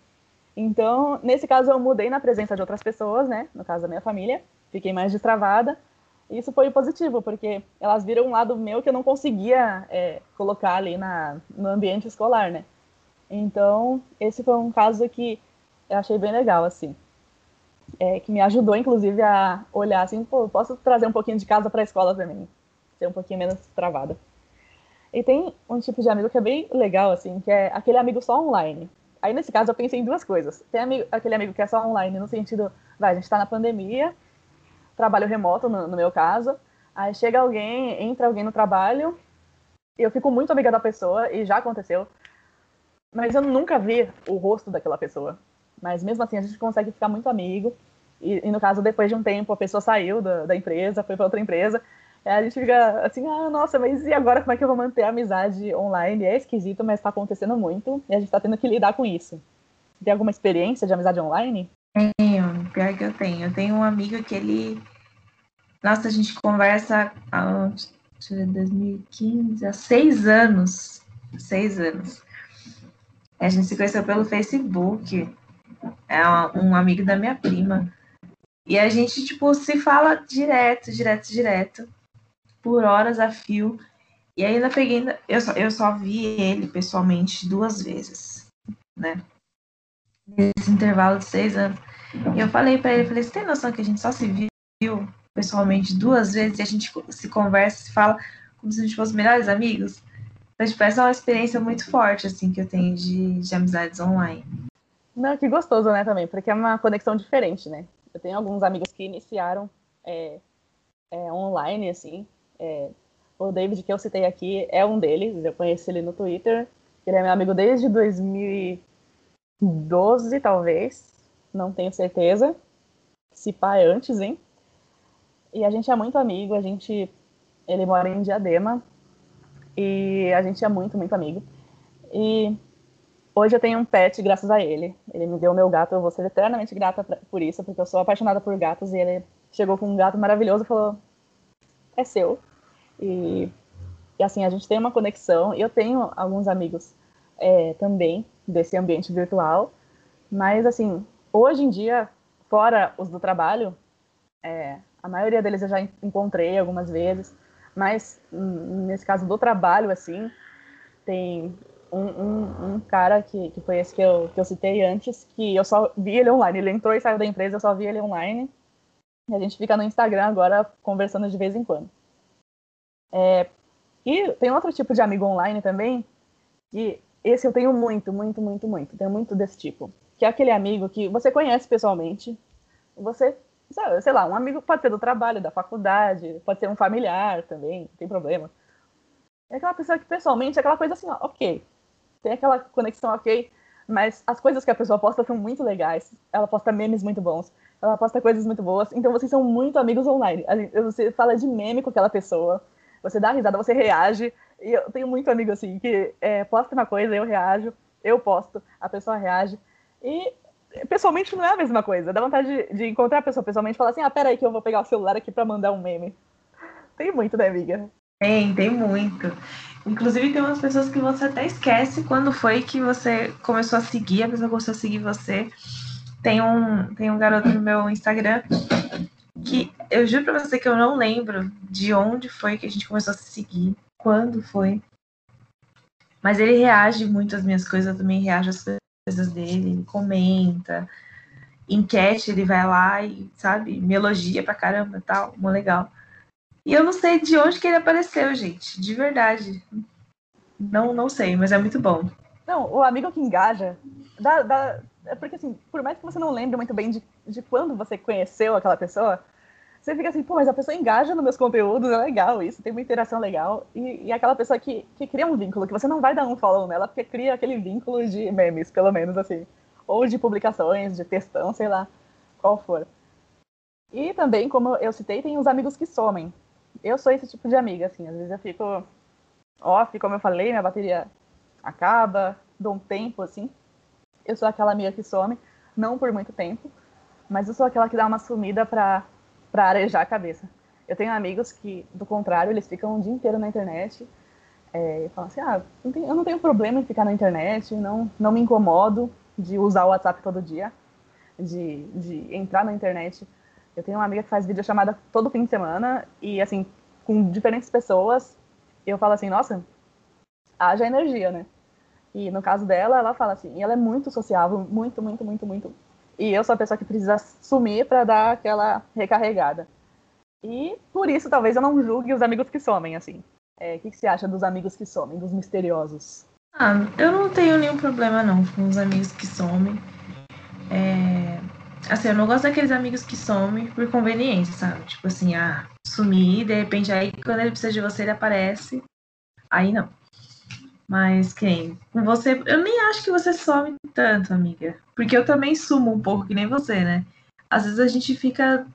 A: Então, nesse caso, eu mudei na presença de outras pessoas, né? No caso da minha família, fiquei mais destravada. E isso foi positivo, porque elas viram um lado meu que eu não conseguia é, colocar ali na, no ambiente escolar, né? Então, esse foi um caso que eu achei bem legal, assim é, que me ajudou, inclusive, a olhar assim, pô, posso trazer um pouquinho de casa para a escola também, ser um pouquinho menos travada. E tem um tipo de amigo que é bem legal, assim, que é aquele amigo só online. Aí, nesse caso, eu pensei em duas coisas. Tem amigo, aquele amigo que é só online, no sentido, vai, a gente está na pandemia, trabalho remoto, no, no meu caso, aí chega alguém, entra alguém no trabalho, e eu fico muito amiga da pessoa, e já aconteceu, mas eu nunca vi o rosto daquela pessoa. Mas mesmo assim a gente consegue ficar muito amigo. E, e no caso, depois de um tempo, a pessoa saiu da, da empresa, foi para outra empresa. A gente fica assim, ah, nossa, mas e agora como é que eu vou manter a amizade online? É esquisito, mas está acontecendo muito e a gente está tendo que lidar com isso. Tem alguma experiência de amizade online?
B: Tenho, pior que eu tenho. Eu tenho um amigo que ele. Nossa, a gente conversa há 2015, há seis anos. Seis anos. A gente se conheceu pelo Facebook. É um amigo da minha prima. E a gente, tipo, se fala direto, direto, direto. Por horas a fio. E ainda peguei. Eu só, eu só vi ele pessoalmente duas vezes, né? Nesse intervalo de seis anos. E eu falei para ele, falei, você tem noção que a gente só se viu pessoalmente duas vezes e a gente se conversa, se fala como se a gente fosse melhores amigos? Mas, tipo, essa é uma experiência muito forte, assim, que eu tenho de, de amizades online.
A: Não, que gostoso, né, também, porque é uma conexão diferente, né? Eu tenho alguns amigos que iniciaram é, é, online, assim. É, o David, que eu citei aqui, é um deles. Eu conheci ele no Twitter. Ele é meu amigo desde 2012, talvez. Não tenho certeza. Se pá é antes, hein? E a gente é muito amigo. A gente... Ele mora em Diadema. E a gente é muito, muito amigo. E Hoje eu tenho um pet graças a ele. Ele me deu meu gato, eu vou ser eternamente grata por isso, porque eu sou apaixonada por gatos e ele chegou com um gato maravilhoso e falou: é seu. E, e assim, a gente tem uma conexão. Eu tenho alguns amigos é, também desse ambiente virtual, mas assim, hoje em dia, fora os do trabalho, é, a maioria deles eu já encontrei algumas vezes, mas nesse caso do trabalho, assim, tem um, um, um, cara que, que foi esse que eu, que eu citei antes, que eu só vi ele online. Ele entrou e saiu da empresa, eu só vi ele online. A gente fica no Instagram agora conversando de vez em quando. É, e tem outro tipo de amigo online também, que esse eu tenho muito, muito, muito, muito. Tenho muito desse tipo. Que é aquele amigo que você conhece pessoalmente, você, sei lá, um amigo pode ser do trabalho, da faculdade, pode ser um familiar também, não tem problema. É aquela pessoa que pessoalmente é aquela coisa assim, ó, ok, tem aquela conexão ok, mas as coisas que a pessoa posta são muito legais. Ela posta memes muito bons, ela posta coisas muito boas, então vocês são muito amigos online. Você fala de meme com aquela pessoa, você dá risada, você reage. E eu tenho muito amigo assim, que é, posta uma coisa, eu reajo, eu posto, a pessoa reage. E pessoalmente não é a mesma coisa. Dá vontade de, de encontrar a pessoa pessoalmente e falar assim: ah, peraí, que eu vou pegar o celular aqui pra mandar um meme. Tem muito, né, amiga?
B: Tem, tem muito. Inclusive, tem umas pessoas que você até esquece quando foi que você começou a seguir, a pessoa começou a seguir você. Tem um, tem um garoto no meu Instagram que eu juro pra você que eu não lembro de onde foi que a gente começou a se seguir, quando foi. Mas ele reage muito às minhas coisas, eu também reajo às coisas dele, ele comenta. Enquete, ele vai lá e, sabe, me elogia pra caramba tal, muito legal. E eu não sei de onde que ele apareceu, gente. De verdade. Não, não sei, mas é muito bom.
A: Não, o amigo que engaja. Dá, dá, é porque, assim, por mais que você não lembre muito bem de, de quando você conheceu aquela pessoa, você fica assim, pô, mas a pessoa engaja nos meus conteúdos, é legal isso, tem uma interação legal. E, e aquela pessoa que, que cria um vínculo, que você não vai dar um follow nela, porque cria aquele vínculo de memes, pelo menos, assim. Ou de publicações, de textão, sei lá, qual for. E também, como eu citei, tem os amigos que somem eu sou esse tipo de amiga, assim, às vezes eu fico off, como eu falei, minha bateria acaba, dou um tempo, assim. Eu sou aquela amiga que some, não por muito tempo, mas eu sou aquela que dá uma sumida pra, pra arejar a cabeça. Eu tenho amigos que, do contrário, eles ficam o dia inteiro na internet é, e falam assim, ah, eu não tenho problema em ficar na internet, não, não me incomodo de usar o WhatsApp todo dia, de, de entrar na internet eu tenho uma amiga que faz videochamada todo fim de semana e, assim, com diferentes pessoas, eu falo assim, nossa, haja energia, né? E no caso dela, ela fala assim, e ela é muito sociável, muito, muito, muito, muito. E eu sou a pessoa que precisa sumir para dar aquela recarregada. E por isso, talvez eu não julgue os amigos que somem, assim. É, o que, que você acha dos amigos que somem, dos misteriosos?
B: Ah, eu não tenho nenhum problema não com os amigos que somem. É, Assim, eu não gosto daqueles amigos que somem por conveniência, sabe? Tipo assim, ah, sumir, de repente aí quando ele precisa de você, ele aparece. Aí não. Mas quem? Com você, eu nem acho que você some tanto, amiga. Porque eu também sumo um pouco, que nem você, né? Às vezes a gente fica.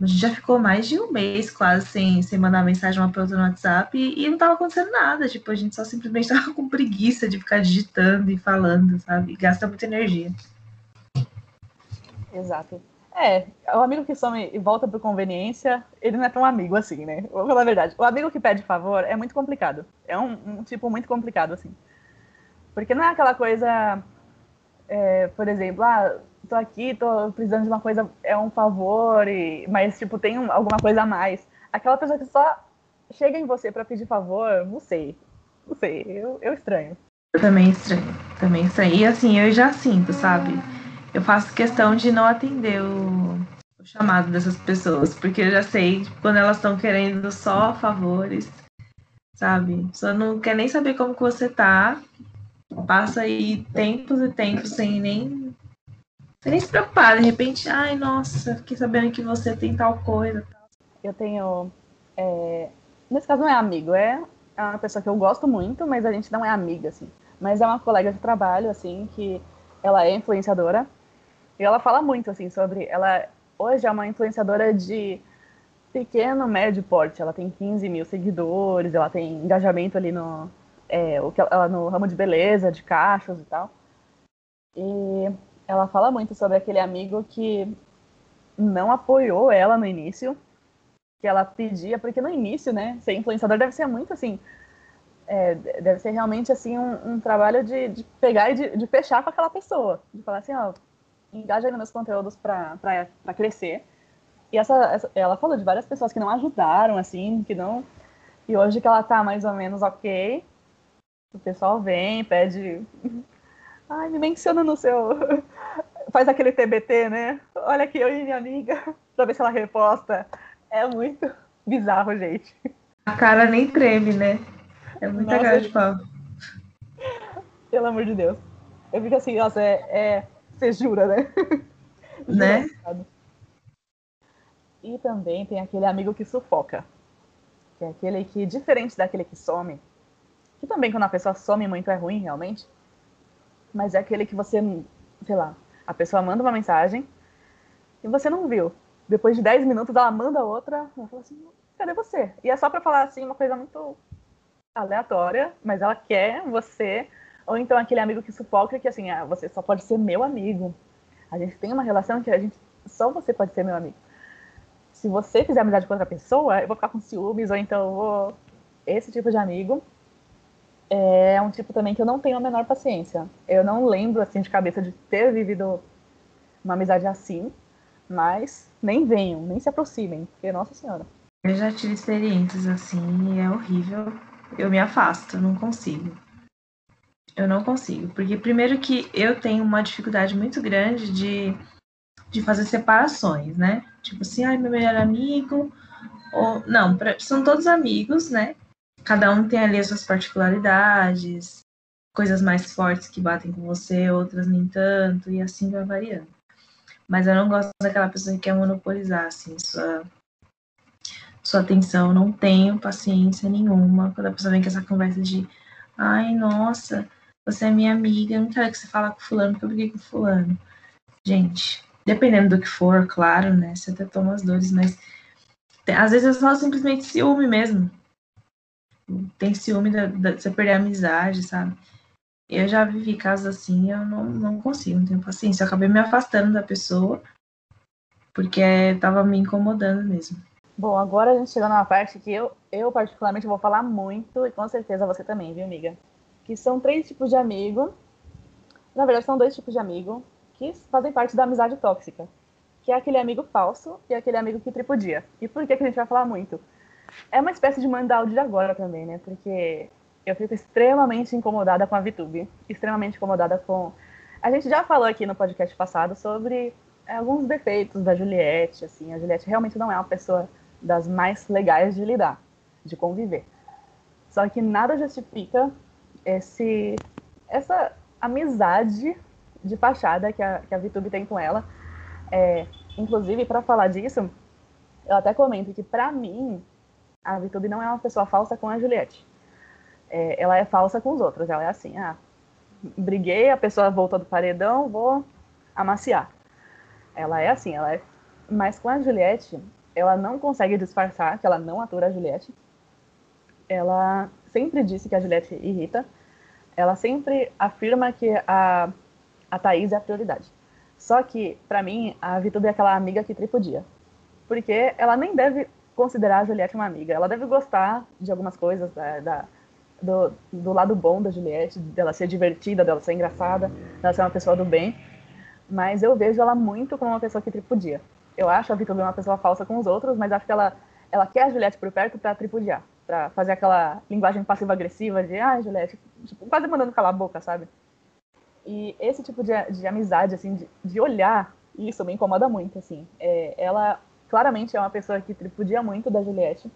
B: A gente já ficou mais de um mês quase sem, sem mandar mensagem uma pra outra no WhatsApp e, e não tava acontecendo nada. Tipo, a gente só simplesmente [laughs] tava com preguiça de ficar digitando e falando, sabe? E gasta muita energia.
A: Exato. É, o amigo que some e volta por conveniência, ele não é tão amigo assim, né? Vou falar a verdade. O amigo que pede favor é muito complicado. É um, um tipo muito complicado, assim. Porque não é aquela coisa, é, por exemplo, ah, tô aqui, tô precisando de uma coisa, é um favor, e, mas, tipo, tem um, alguma coisa a mais. Aquela pessoa que só chega em você para pedir favor, não sei. Não sei, eu, eu estranho.
B: Eu também estranho, também estranho. E assim, eu já sinto, sabe? Eu faço questão de não atender o, o chamado dessas pessoas, porque eu já sei quando elas estão querendo só favores, sabe? Só não quer nem saber como que você tá, passa aí tempos e tempos sem nem, sem nem se preocupar. De repente, ai, nossa, fiquei sabendo que você tem tal coisa.
A: Eu tenho. É... Nesse caso não é amigo, é uma pessoa que eu gosto muito, mas a gente não é amiga, assim. Mas é uma colega de trabalho, assim, que ela é influenciadora. E ela fala muito, assim, sobre. Ela hoje é uma influenciadora de pequeno, médio porte. Ela tem 15 mil seguidores, ela tem engajamento ali no, é, o que ela, no ramo de beleza, de cachos e tal. E ela fala muito sobre aquele amigo que não apoiou ela no início, que ela pedia, porque no início, né, ser influenciador deve ser muito assim, é, deve ser realmente assim um, um trabalho de, de, pegar e de, de, fechar com aquela pessoa, de falar assim, ó, engaja nos meus conteúdos para crescer. E essa, essa, ela falou de várias pessoas que não ajudaram, assim, que não. E hoje que ela tá mais ou menos ok, o pessoal vem, pede. [laughs] Ai, me menciona no seu. [laughs] Faz aquele TBT, né? Olha aqui, eu e minha amiga, [laughs] pra ver se ela reposta. É muito bizarro, gente.
B: A cara nem treme, né? É muita nossa, cara de pau.
A: Pelo amor de Deus. Eu fico assim, nossa, é. é... Você jura, né? [laughs]
B: né?
A: E também tem aquele amigo que sufoca. Que é aquele que, diferente daquele que some, que também quando a pessoa some muito é ruim, realmente, mas é aquele que você, sei lá, a pessoa manda uma mensagem e você não viu. Depois de 10 minutos ela manda outra, ela fala assim, cadê você? E é só pra falar assim uma coisa muito aleatória, mas ela quer você. Ou então aquele amigo que sufoca que assim, ah, você só pode ser meu amigo. A gente tem uma relação que a gente só você pode ser meu amigo. Se você fizer amizade com outra pessoa, eu vou ficar com ciúmes, ou então vou. Esse tipo de amigo é um tipo também que eu não tenho a menor paciência. Eu não lembro assim de cabeça de ter vivido uma amizade assim, mas nem venham, nem se aproximem, porque nossa senhora.
B: Eu já tive experiências assim e é horrível eu me afasto, não consigo. Eu não consigo, porque primeiro que eu tenho uma dificuldade muito grande de, de fazer separações, né? Tipo assim, ai, meu melhor amigo, ou não, pra, são todos amigos, né? Cada um tem ali as suas particularidades, coisas mais fortes que batem com você, outras nem tanto, e assim vai variando. Mas eu não gosto daquela pessoa que quer monopolizar, assim, sua sua atenção, não tenho paciência nenhuma quando a pessoa vem com essa conversa de ai, nossa, você é minha amiga, eu não quero que você fale com fulano porque eu briguei com fulano. Gente, dependendo do que for, claro, né? Você até toma as dores, mas às vezes é só simplesmente ciúme mesmo. Tem ciúme de, de você perder a amizade, sabe? Eu já vivi casos assim, eu não, não consigo, não tenho paciência. Eu acabei me afastando da pessoa porque tava me incomodando mesmo.
A: Bom, agora a gente chegou numa parte que eu, eu particularmente vou falar muito, e com certeza você também, viu, amiga? Que são três tipos de amigo. Na verdade, são dois tipos de amigo que fazem parte da amizade tóxica. Que é aquele amigo falso e aquele amigo que tripudia. E por que, que a gente vai falar muito? É uma espécie de mandal de agora também, né? Porque eu fico extremamente incomodada com a VTube. Extremamente incomodada com. A gente já falou aqui no podcast passado sobre alguns defeitos da Juliette, assim. A Juliette realmente não é uma pessoa das mais legais de lidar, de conviver. Só que nada justifica esse, essa amizade de fachada que a, que a VTube tem com ela. É, inclusive, para falar disso, eu até comento que, para mim, a VTube não é uma pessoa falsa com a Juliette. É, ela é falsa com os outros. Ela é assim, ah, briguei, a pessoa voltou do paredão, vou amaciar. Ela é assim, ela é. Mas com a Juliette, ela não consegue disfarçar que ela não atura a Juliette. Ela sempre disse que a Juliette irrita. Ela sempre afirma que a, a Thaís é a prioridade. Só que, para mim, a Vitube é aquela amiga que tripudia. Porque ela nem deve considerar a Juliette uma amiga. Ela deve gostar de algumas coisas da, da do, do lado bom da Juliette, dela ser divertida, dela ser engraçada, dela ser uma pessoa do bem, mas eu vejo ela muito como uma pessoa que tripudia. Eu acho a Vitória uma pessoa falsa com os outros, mas acho que ela, ela quer a Juliette por perto para tripudiar, para fazer aquela linguagem passiva-agressiva de, ah, Juliette, tipo, quase mandando calar a boca, sabe? E esse tipo de, de amizade, assim, de, de olhar, isso me incomoda muito, assim. É, ela claramente é uma pessoa que tripudia muito da Juliette,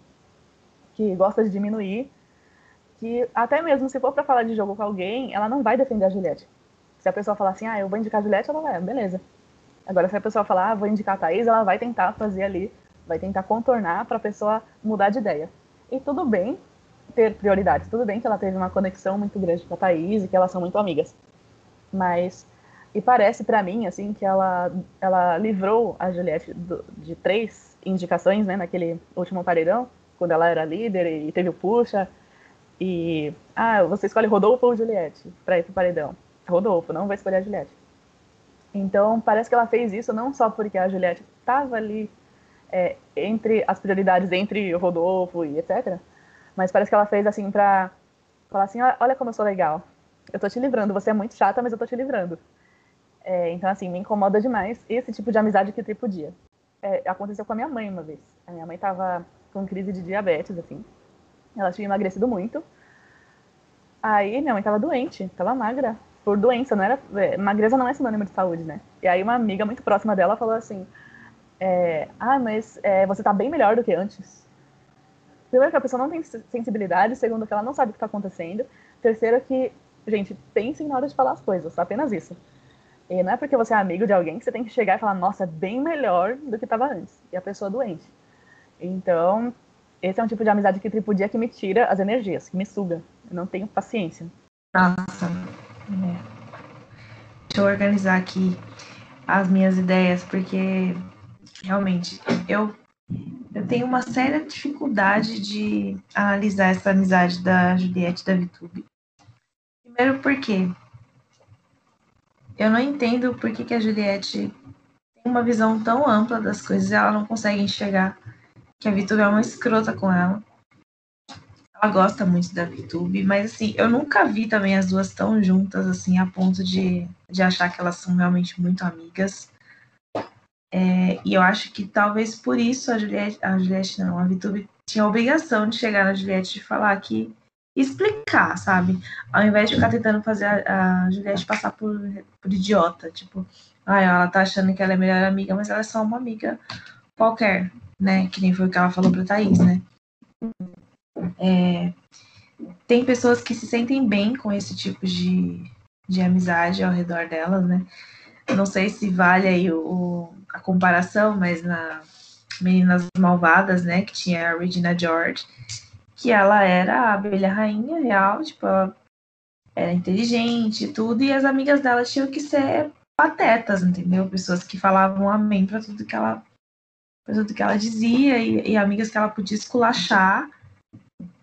A: que gosta de diminuir, que até mesmo se for para falar de jogo com alguém, ela não vai defender a Juliette. Se a pessoa falar assim, ah, eu vou indicar a Juliette, ela vai, beleza. Agora, se a pessoa falar, ah, vou indicar a Thaís, ela vai tentar fazer ali, vai tentar contornar para a pessoa mudar de ideia. E tudo bem ter prioridades, tudo bem que ela teve uma conexão muito grande com a Thaís e que elas são muito amigas. Mas, e parece para mim, assim, que ela, ela livrou a Juliette do, de três indicações, né, naquele último paredão, quando ela era líder e teve o puxa. E, ah, você escolhe Rodolfo ou Juliette para ir pro paredão. Rodolfo, não vai escolher a Juliette. Então, parece que ela fez isso não só porque a Juliette estava ali é, entre as prioridades entre o Rodolfo e etc. Mas parece que ela fez assim para falar assim, olha como eu sou legal. Eu tô te livrando, você é muito chata, mas eu tô te livrando. É, então, assim, me incomoda demais esse tipo de amizade que tripudia. É, aconteceu com a minha mãe uma vez. A minha mãe tava com crise de diabetes, assim. Ela tinha emagrecido muito. Aí minha mãe tava doente, tava magra. Por doença, não era. É, magreza não é sinônimo de saúde, né? E aí uma amiga muito próxima dela falou assim: é, Ah, mas é, você tá bem melhor do que antes. Primeiro que a pessoa não tem sensibilidade, segundo que ela não sabe o que tá acontecendo. Terceiro que, gente, pensem na hora de falar as coisas, apenas isso. E não é porque você é amigo de alguém que você tem que chegar e falar, nossa, é bem melhor do que estava antes. E a pessoa doente. Então, esse é um tipo de amizade que tripudia que me tira as energias, que me suga. Eu não tenho paciência.
B: Nossa. Deixa eu organizar aqui as minhas ideias, porque realmente eu, eu tenho uma séria dificuldade de analisar essa amizade da Juliette da Vitube. Primeiro porque eu não entendo por que, que a Juliette tem uma visão tão ampla das coisas e ela não consegue enxergar que a Vitube é uma escrota com ela. Ela gosta muito da Vitube, mas assim, eu nunca vi também as duas tão juntas, assim, a ponto de, de achar que elas são realmente muito amigas. É, e eu acho que talvez por isso a Juliette, a Juliette não, a Vitube tinha a obrigação de chegar na Juliette e falar que explicar, sabe? Ao invés de ficar tentando fazer a, a Juliette passar por, por idiota, tipo, ah, ela tá achando que ela é melhor amiga, mas ela é só uma amiga qualquer, né? Que nem foi o que ela falou pra Thaís, né? É, tem pessoas que se sentem bem com esse tipo de, de amizade ao redor delas, né? Não sei se vale aí o, o, a comparação, mas na Meninas Malvadas, né, que tinha a Regina George, que ela era a abelha rainha real, tipo, ela era inteligente e tudo, e as amigas dela tinham que ser patetas, entendeu? Pessoas que falavam amém para tudo que ela tudo que ela dizia e, e, amigas que ela podia esculachar,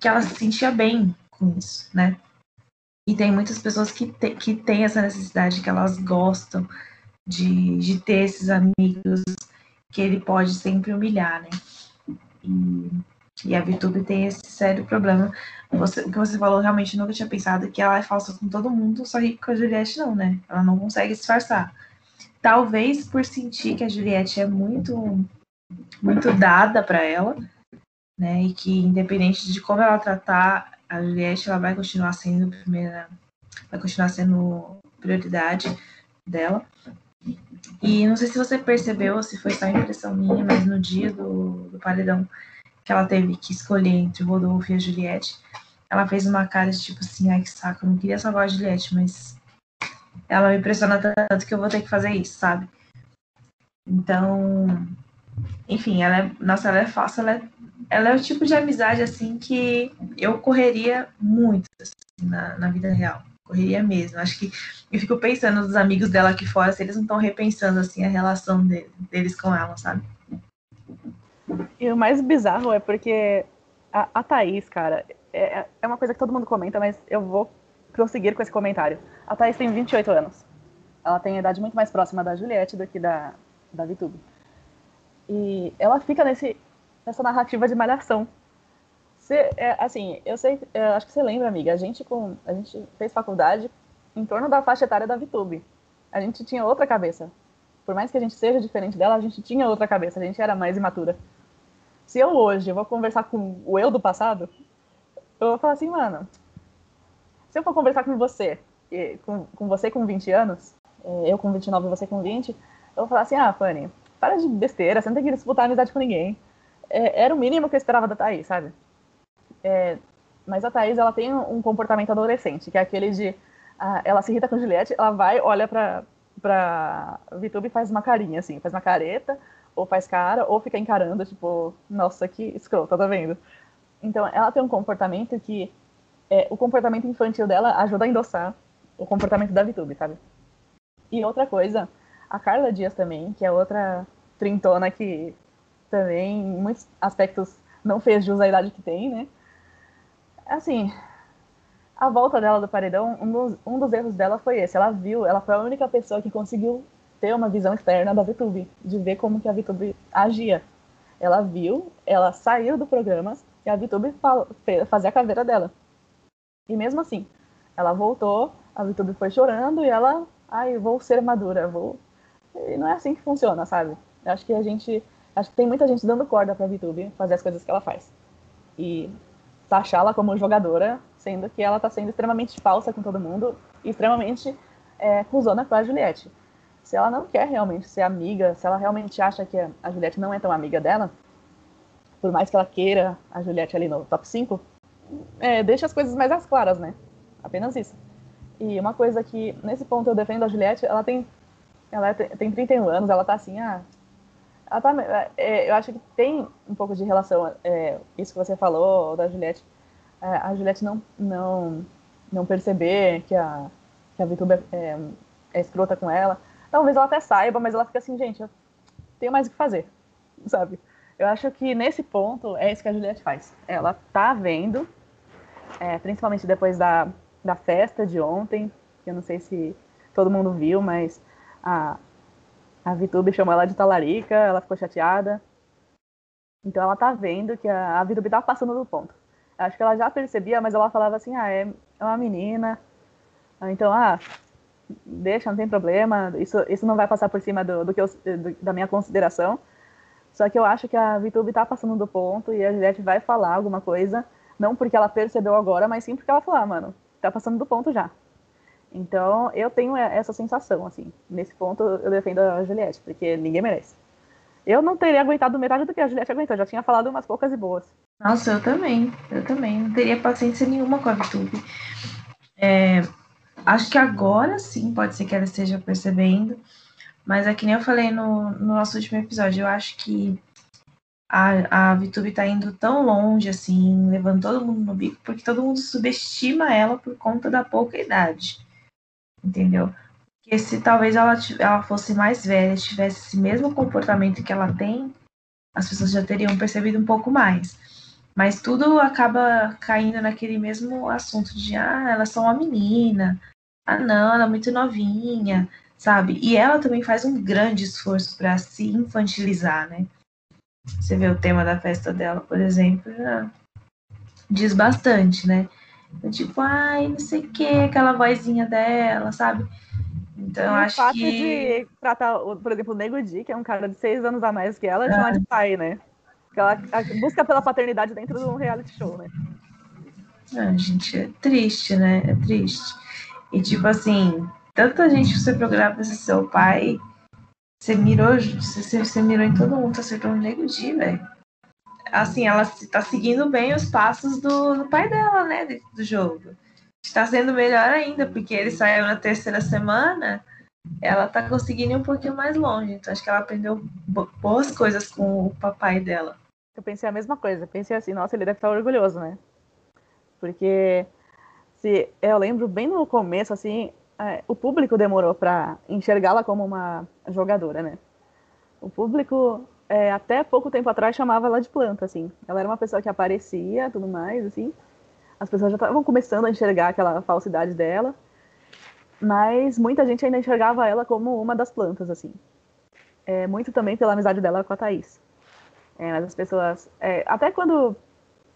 B: que ela se sentia bem com isso, né? E tem muitas pessoas que, te, que têm essa necessidade, que elas gostam de, de ter esses amigos que ele pode sempre humilhar, né? E e a VTube tem esse sério problema. Você, o que você falou, realmente nunca tinha pensado que ela é falsa com todo mundo, só que com a Juliette não, né? Ela não consegue disfarçar. Talvez por sentir que a Juliette é muito, muito dada para ela, né? E que independente de como ela tratar a Juliette, ela vai continuar sendo primeira, vai continuar sendo prioridade dela. E não sei se você percebeu, se foi só impressão minha, mas no dia do, do paredão que ela teve que escolher entre o Rodolfo e a Juliette, ela fez uma cara de tipo assim, ai que saco, eu não queria salvar a Juliette, mas ela me impressiona tanto que eu vou ter que fazer isso, sabe? Então, enfim, ela é, nossa, ela é fácil, ela é, ela é o tipo de amizade assim que eu correria muito assim, na, na vida real. Correria mesmo. Acho que eu fico pensando nos amigos dela aqui fora, se eles não estão repensando assim a relação de, deles com ela, sabe?
A: E o mais bizarro é porque a, a Thaís, cara, é, é uma coisa que todo mundo comenta, mas eu vou prosseguir com esse comentário. A Thaís tem 28 anos. Ela tem a idade muito mais próxima da Juliette do que da, da Vitube. E ela fica nesse, nessa narrativa de malhação. É, assim, eu sei, é, acho que você lembra, amiga, a gente com, a gente fez faculdade em torno da faixa etária da VTube. A gente tinha outra cabeça. Por mais que a gente seja diferente dela, a gente tinha outra cabeça, a gente era mais imatura. Se eu hoje vou conversar com o eu do passado, eu vou falar assim, mano, se eu for conversar com você, com, com você com 20 anos, é, eu com 29 e você com 20, eu vou falar assim, ah, Fanny, para de besteira, você não tem que disputar amizade com ninguém. É, era o mínimo que eu esperava da Thaís, sabe? É, mas a Thaís, ela tem um comportamento adolescente, que é aquele de, ah, ela se irrita com Juliette, ela vai, olha pra, pra VTube e faz uma carinha, assim, faz uma careta, ou faz cara, ou fica encarando, tipo, nossa, que escrota, tá vendo? Então, ela tem um comportamento que é, o comportamento infantil dela ajuda a endossar o comportamento da VTube, sabe? E outra coisa, a Carla Dias também, que é outra trintona que também, em muitos aspectos, não fez jus à idade que tem, né? Assim, a volta dela do paredão, um dos, um dos erros dela foi esse. Ela viu, ela foi a única pessoa que conseguiu ter uma visão externa da VTube, de ver como que a VTube agia. Ela viu, ela saiu do programa e a VTube fazia a caveira dela. E mesmo assim, ela voltou, a VTube foi chorando e ela, ai, vou ser madura, vou. E não é assim que funciona, sabe? Acho que a gente, acho que tem muita gente dando corda pra VTube fazer as coisas que ela faz. E taxá-la como jogadora, sendo que ela tá sendo extremamente falsa com todo mundo e extremamente é, cuzona com a Juliette. Se ela não quer realmente ser amiga, se ela realmente acha que a Juliette não é tão amiga dela, por mais que ela queira a Juliette ali no top 5, é, deixa as coisas mais às claras, né? Apenas isso. E uma coisa que, nesse ponto, eu defendo a Juliette, ela tem, ela tem 31 anos, ela tá assim, ah, ela tá, é, eu acho que tem um pouco de relação, é, isso que você falou da Juliette, é, a Juliette não, não, não perceber que a, que a VTube é, é escrota com ela. Talvez ela até saiba, mas ela fica assim, gente, eu tenho mais o que fazer, [laughs] sabe? Eu acho que nesse ponto é isso que a Juliette faz. Ela tá vendo, é, principalmente depois da, da festa de ontem, que eu não sei se todo mundo viu, mas a, a Vitube chamou ela de talarica, ela ficou chateada. Então ela tá vendo que a, a Vitube tá passando do ponto. Acho que ela já percebia, mas ela falava assim, ah, é, é uma menina. Então, ah, deixa, não tem problema, isso, isso não vai passar por cima do, do que eu, do, da minha consideração. Só que eu acho que a VTube tá passando do ponto e a Juliette vai falar alguma coisa, não porque ela percebeu agora, mas sim porque ela falou, ah, mano, tá passando do ponto já. Então, eu tenho essa sensação, assim. Nesse ponto, eu defendo a Juliette, porque ninguém merece. Eu não teria aguentado metade do que a Juliette aguentou, já tinha falado umas poucas e boas.
B: Nossa, eu também, eu também. Não teria paciência nenhuma com a VTube. É, acho que agora sim pode ser que ela esteja percebendo mas é que nem eu falei no, no nosso último episódio, eu acho que a, a VTube tá indo tão longe, assim, levando todo mundo no bico, porque todo mundo subestima ela por conta da pouca idade. Entendeu? Porque se talvez ela, ela fosse mais velha, tivesse esse mesmo comportamento que ela tem, as pessoas já teriam percebido um pouco mais. Mas tudo acaba caindo naquele mesmo assunto de ah, ela é só uma menina, ah não, ela é muito novinha, sabe? E ela também faz um grande esforço para se infantilizar, né? Você vê o tema da festa dela, por exemplo, diz bastante, né? Então, tipo, ai, não sei o que, aquela vozinha dela, sabe? Então, eu acho
A: fato
B: que...
A: de tratar, por exemplo, o Nego Di, que é um cara de seis anos a mais que ela, de chamar de pai, né? Porque ela busca pela paternidade dentro de um reality show, né?
B: Ah, gente, é triste, né? É triste. E, tipo assim, tanta gente você programa esse seu pai. Você mirou, você, você mirou em todo mundo, acertou no Nego Di, velho. Assim, ela tá seguindo bem os passos do, do pai dela, né? Do jogo. Está sendo melhor ainda, porque ele saiu na terceira semana, ela tá conseguindo ir um pouquinho mais longe. Então acho que ela aprendeu boas coisas com o papai dela.
A: Eu pensei a mesma coisa. Pensei assim, nossa, ele deve estar orgulhoso, né? Porque se eu lembro bem no começo, assim, é, o público demorou para enxergá-la como uma jogadora, né? O público, é, até pouco tempo atrás, chamava ela de planta, assim. Ela era uma pessoa que aparecia, tudo mais, assim. As pessoas já estavam começando a enxergar aquela falsidade dela, mas muita gente ainda enxergava ela como uma das plantas, assim. É, muito também pela amizade dela com a Thaís. É, mas as pessoas... É, até quando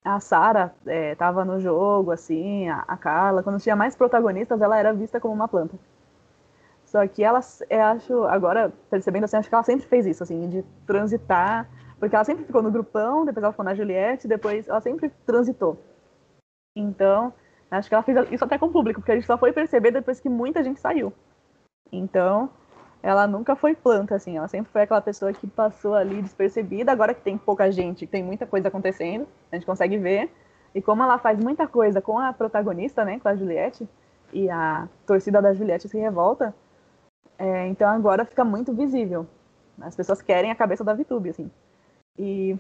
A: a Sarah é, tava no jogo, assim, a, a Carla, quando tinha mais protagonistas, ela era vista como uma planta. Só que ela, eu acho, agora, percebendo assim, acho que ela sempre fez isso, assim, de transitar, porque ela sempre ficou no grupão, depois ela ficou na Juliette, depois ela sempre transitou. Então, acho que ela fez isso até com o público, porque a gente só foi perceber depois que muita gente saiu. Então, ela nunca foi planta, assim, ela sempre foi aquela pessoa que passou ali despercebida, agora que tem pouca gente, tem muita coisa acontecendo, a gente consegue ver, e como ela faz muita coisa com a protagonista, né, com a Juliette, e a torcida da Juliette se revolta, é, então agora fica muito visível. As pessoas querem a cabeça da VTube, assim. E,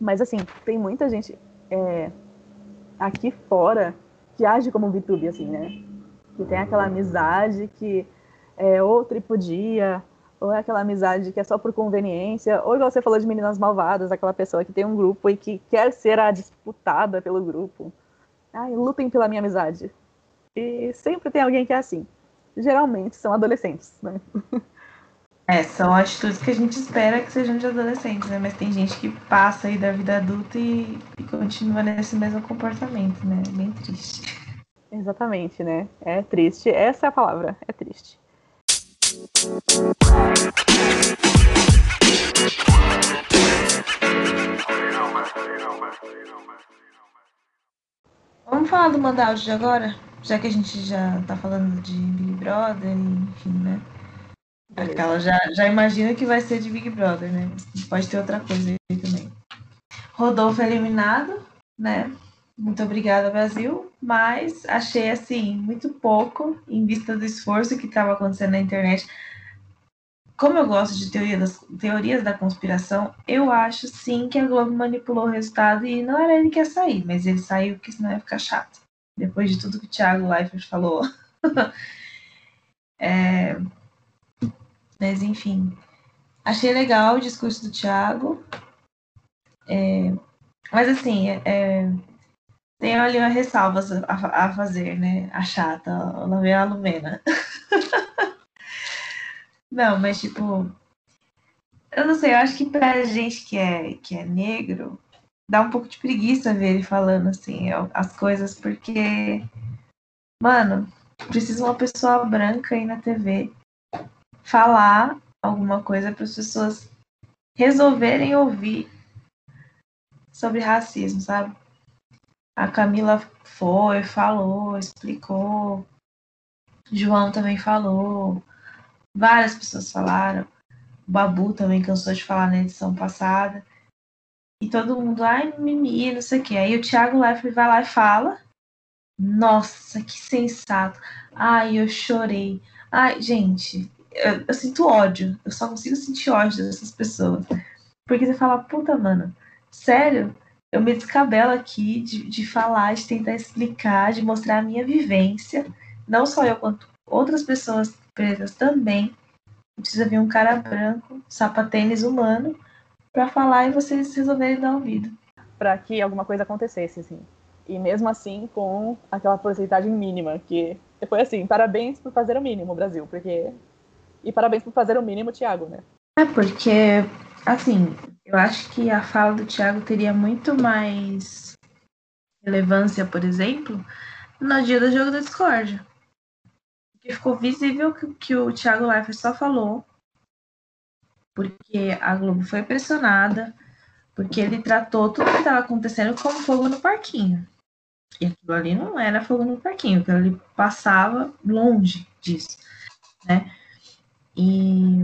A: mas assim, tem muita gente é, aqui fora que age como VTube, assim, né? Que tem aquela amizade que é, ou tripudia, ou é aquela amizade que é só por conveniência, ou igual você falou de meninas malvadas, aquela pessoa que tem um grupo e que quer ser a disputada pelo grupo. Ai, lutem pela minha amizade. E sempre tem alguém que é assim. Geralmente são adolescentes, né?
B: É, são atitudes que a gente espera que sejam de adolescentes, né? Mas tem gente que passa aí da vida adulta e, e continua nesse mesmo comportamento, né? Bem triste.
A: Exatamente, né? É triste. Essa é a palavra, é triste.
B: Vamos falar do Mandaus agora? Já que a gente já tá falando de Big Brother, enfim, né? Aquela já, já imagina que vai ser de Big Brother, né? Pode ter outra coisa aí também. Rodolfo eliminado, né? Muito obrigada, Brasil. Mas achei, assim, muito pouco em vista do esforço que estava acontecendo na internet. Como eu gosto de teoria das, teorias da conspiração, eu acho sim que a Globo manipulou o resultado e não era ele que ia sair, mas ele saiu porque senão ia ficar chato. Depois de tudo que o Thiago Leifert falou. [laughs] é, mas enfim, achei legal o discurso do Thiago. É, mas assim, é, é tem ali uma ressalvas a, fazer, né? A chata, a Lumena. [laughs] não, mas tipo, eu não sei, eu acho que pra gente que é, que é negro, dá um pouco de preguiça ver ele falando assim as coisas, porque, mano, precisa uma pessoa branca aí na TV falar alguma coisa para as pessoas resolverem ouvir sobre racismo, sabe? A Camila foi, falou, explicou. João também falou. Várias pessoas falaram. O Babu também cansou de falar na edição passada. E todo mundo, ai, mimi, não sei o quê. Aí o Thiago Leifert vai lá e fala. Nossa, que sensato. Ai, eu chorei. Ai, gente, eu, eu, sinto ódio. Eu só consigo sentir ódio dessas pessoas. Porque você fala, puta, mano, sério? Eu me descabelo aqui de, de falar, de tentar explicar, de mostrar a minha vivência. Não só eu, quanto outras pessoas pretas também. Precisa vir um cara branco, sapatênis humano, para falar e vocês resolverem dar ouvido.
A: Para que alguma coisa acontecesse, assim. E mesmo assim, com aquela porcentagem mínima, que foi assim, parabéns por fazer o mínimo, Brasil, porque e parabéns por fazer o mínimo, Thiago, né?
B: É, porque, assim, eu acho que a fala do Thiago teria muito mais relevância, por exemplo, no dia do jogo da discórdia. Porque ficou visível que, que o Thiago Leifert só falou porque a Globo foi pressionada, porque ele tratou tudo que estava acontecendo como fogo no parquinho. E aquilo ali não era fogo no parquinho, aquilo ali passava longe disso, né? E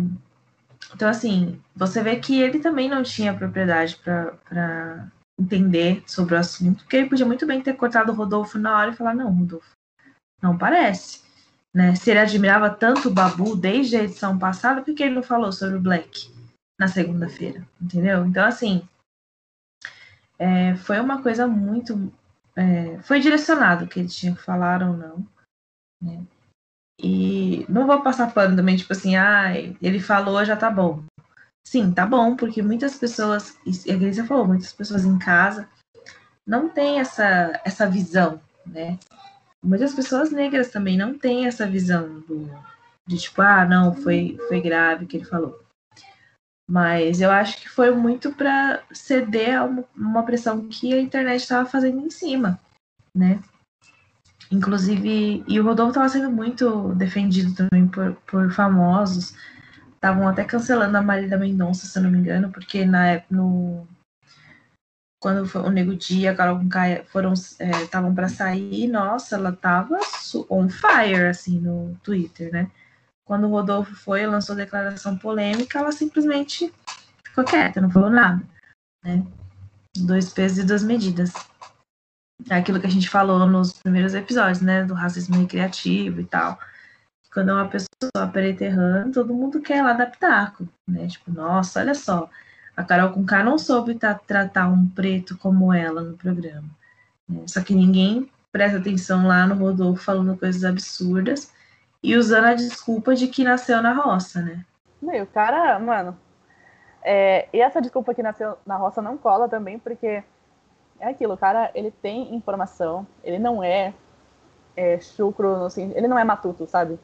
B: então, assim, você vê que ele também não tinha propriedade para entender sobre o assunto, porque ele podia muito bem ter cortado o Rodolfo na hora e falar: não, Rodolfo, não parece. Né? Se ele admirava tanto o Babu desde a edição passada, por que ele não falou sobre o Black na segunda-feira? Entendeu? Então, assim, é, foi uma coisa muito. É, foi direcionado o que ele tinha que falar ou não. Né? E não vou passar pano também, tipo assim, ah, ele falou, já tá bom. Sim, tá bom, porque muitas pessoas, e a Grace falou, muitas pessoas em casa não têm essa, essa visão, né? Muitas pessoas negras também não têm essa visão do, de tipo, ah, não, foi, foi grave o que ele falou. Mas eu acho que foi muito para ceder a uma pressão que a internet estava fazendo em cima, né? Inclusive, e o Rodolfo estava sendo muito defendido também por, por famosos. Estavam até cancelando a Marília Mendonça, se eu não me engano, porque na no, quando o Nego Dia, a Carol Conká foram estavam é, para sair, nossa, ela tava on fire assim no Twitter, né? Quando o Rodolfo foi, lançou declaração polêmica, ela simplesmente ficou quieta, não falou nada, né? Dois pesos e duas medidas. É aquilo que a gente falou nos primeiros episódios, né? Do racismo recreativo e tal. Quando é uma pessoa preta errando, todo mundo quer lá dar né? Tipo, nossa, olha só, a Carol Conká não soube tratar um preto como ela no programa. Né? Só que ninguém presta atenção lá no Rodolfo falando coisas absurdas e usando a desculpa de que nasceu na roça, né?
A: Meu, cara, mano. É, e essa desculpa que nasceu na roça não cola também, porque é aquilo, o cara, ele tem informação, ele não é, é chucro, no, ele não é matuto, sabe?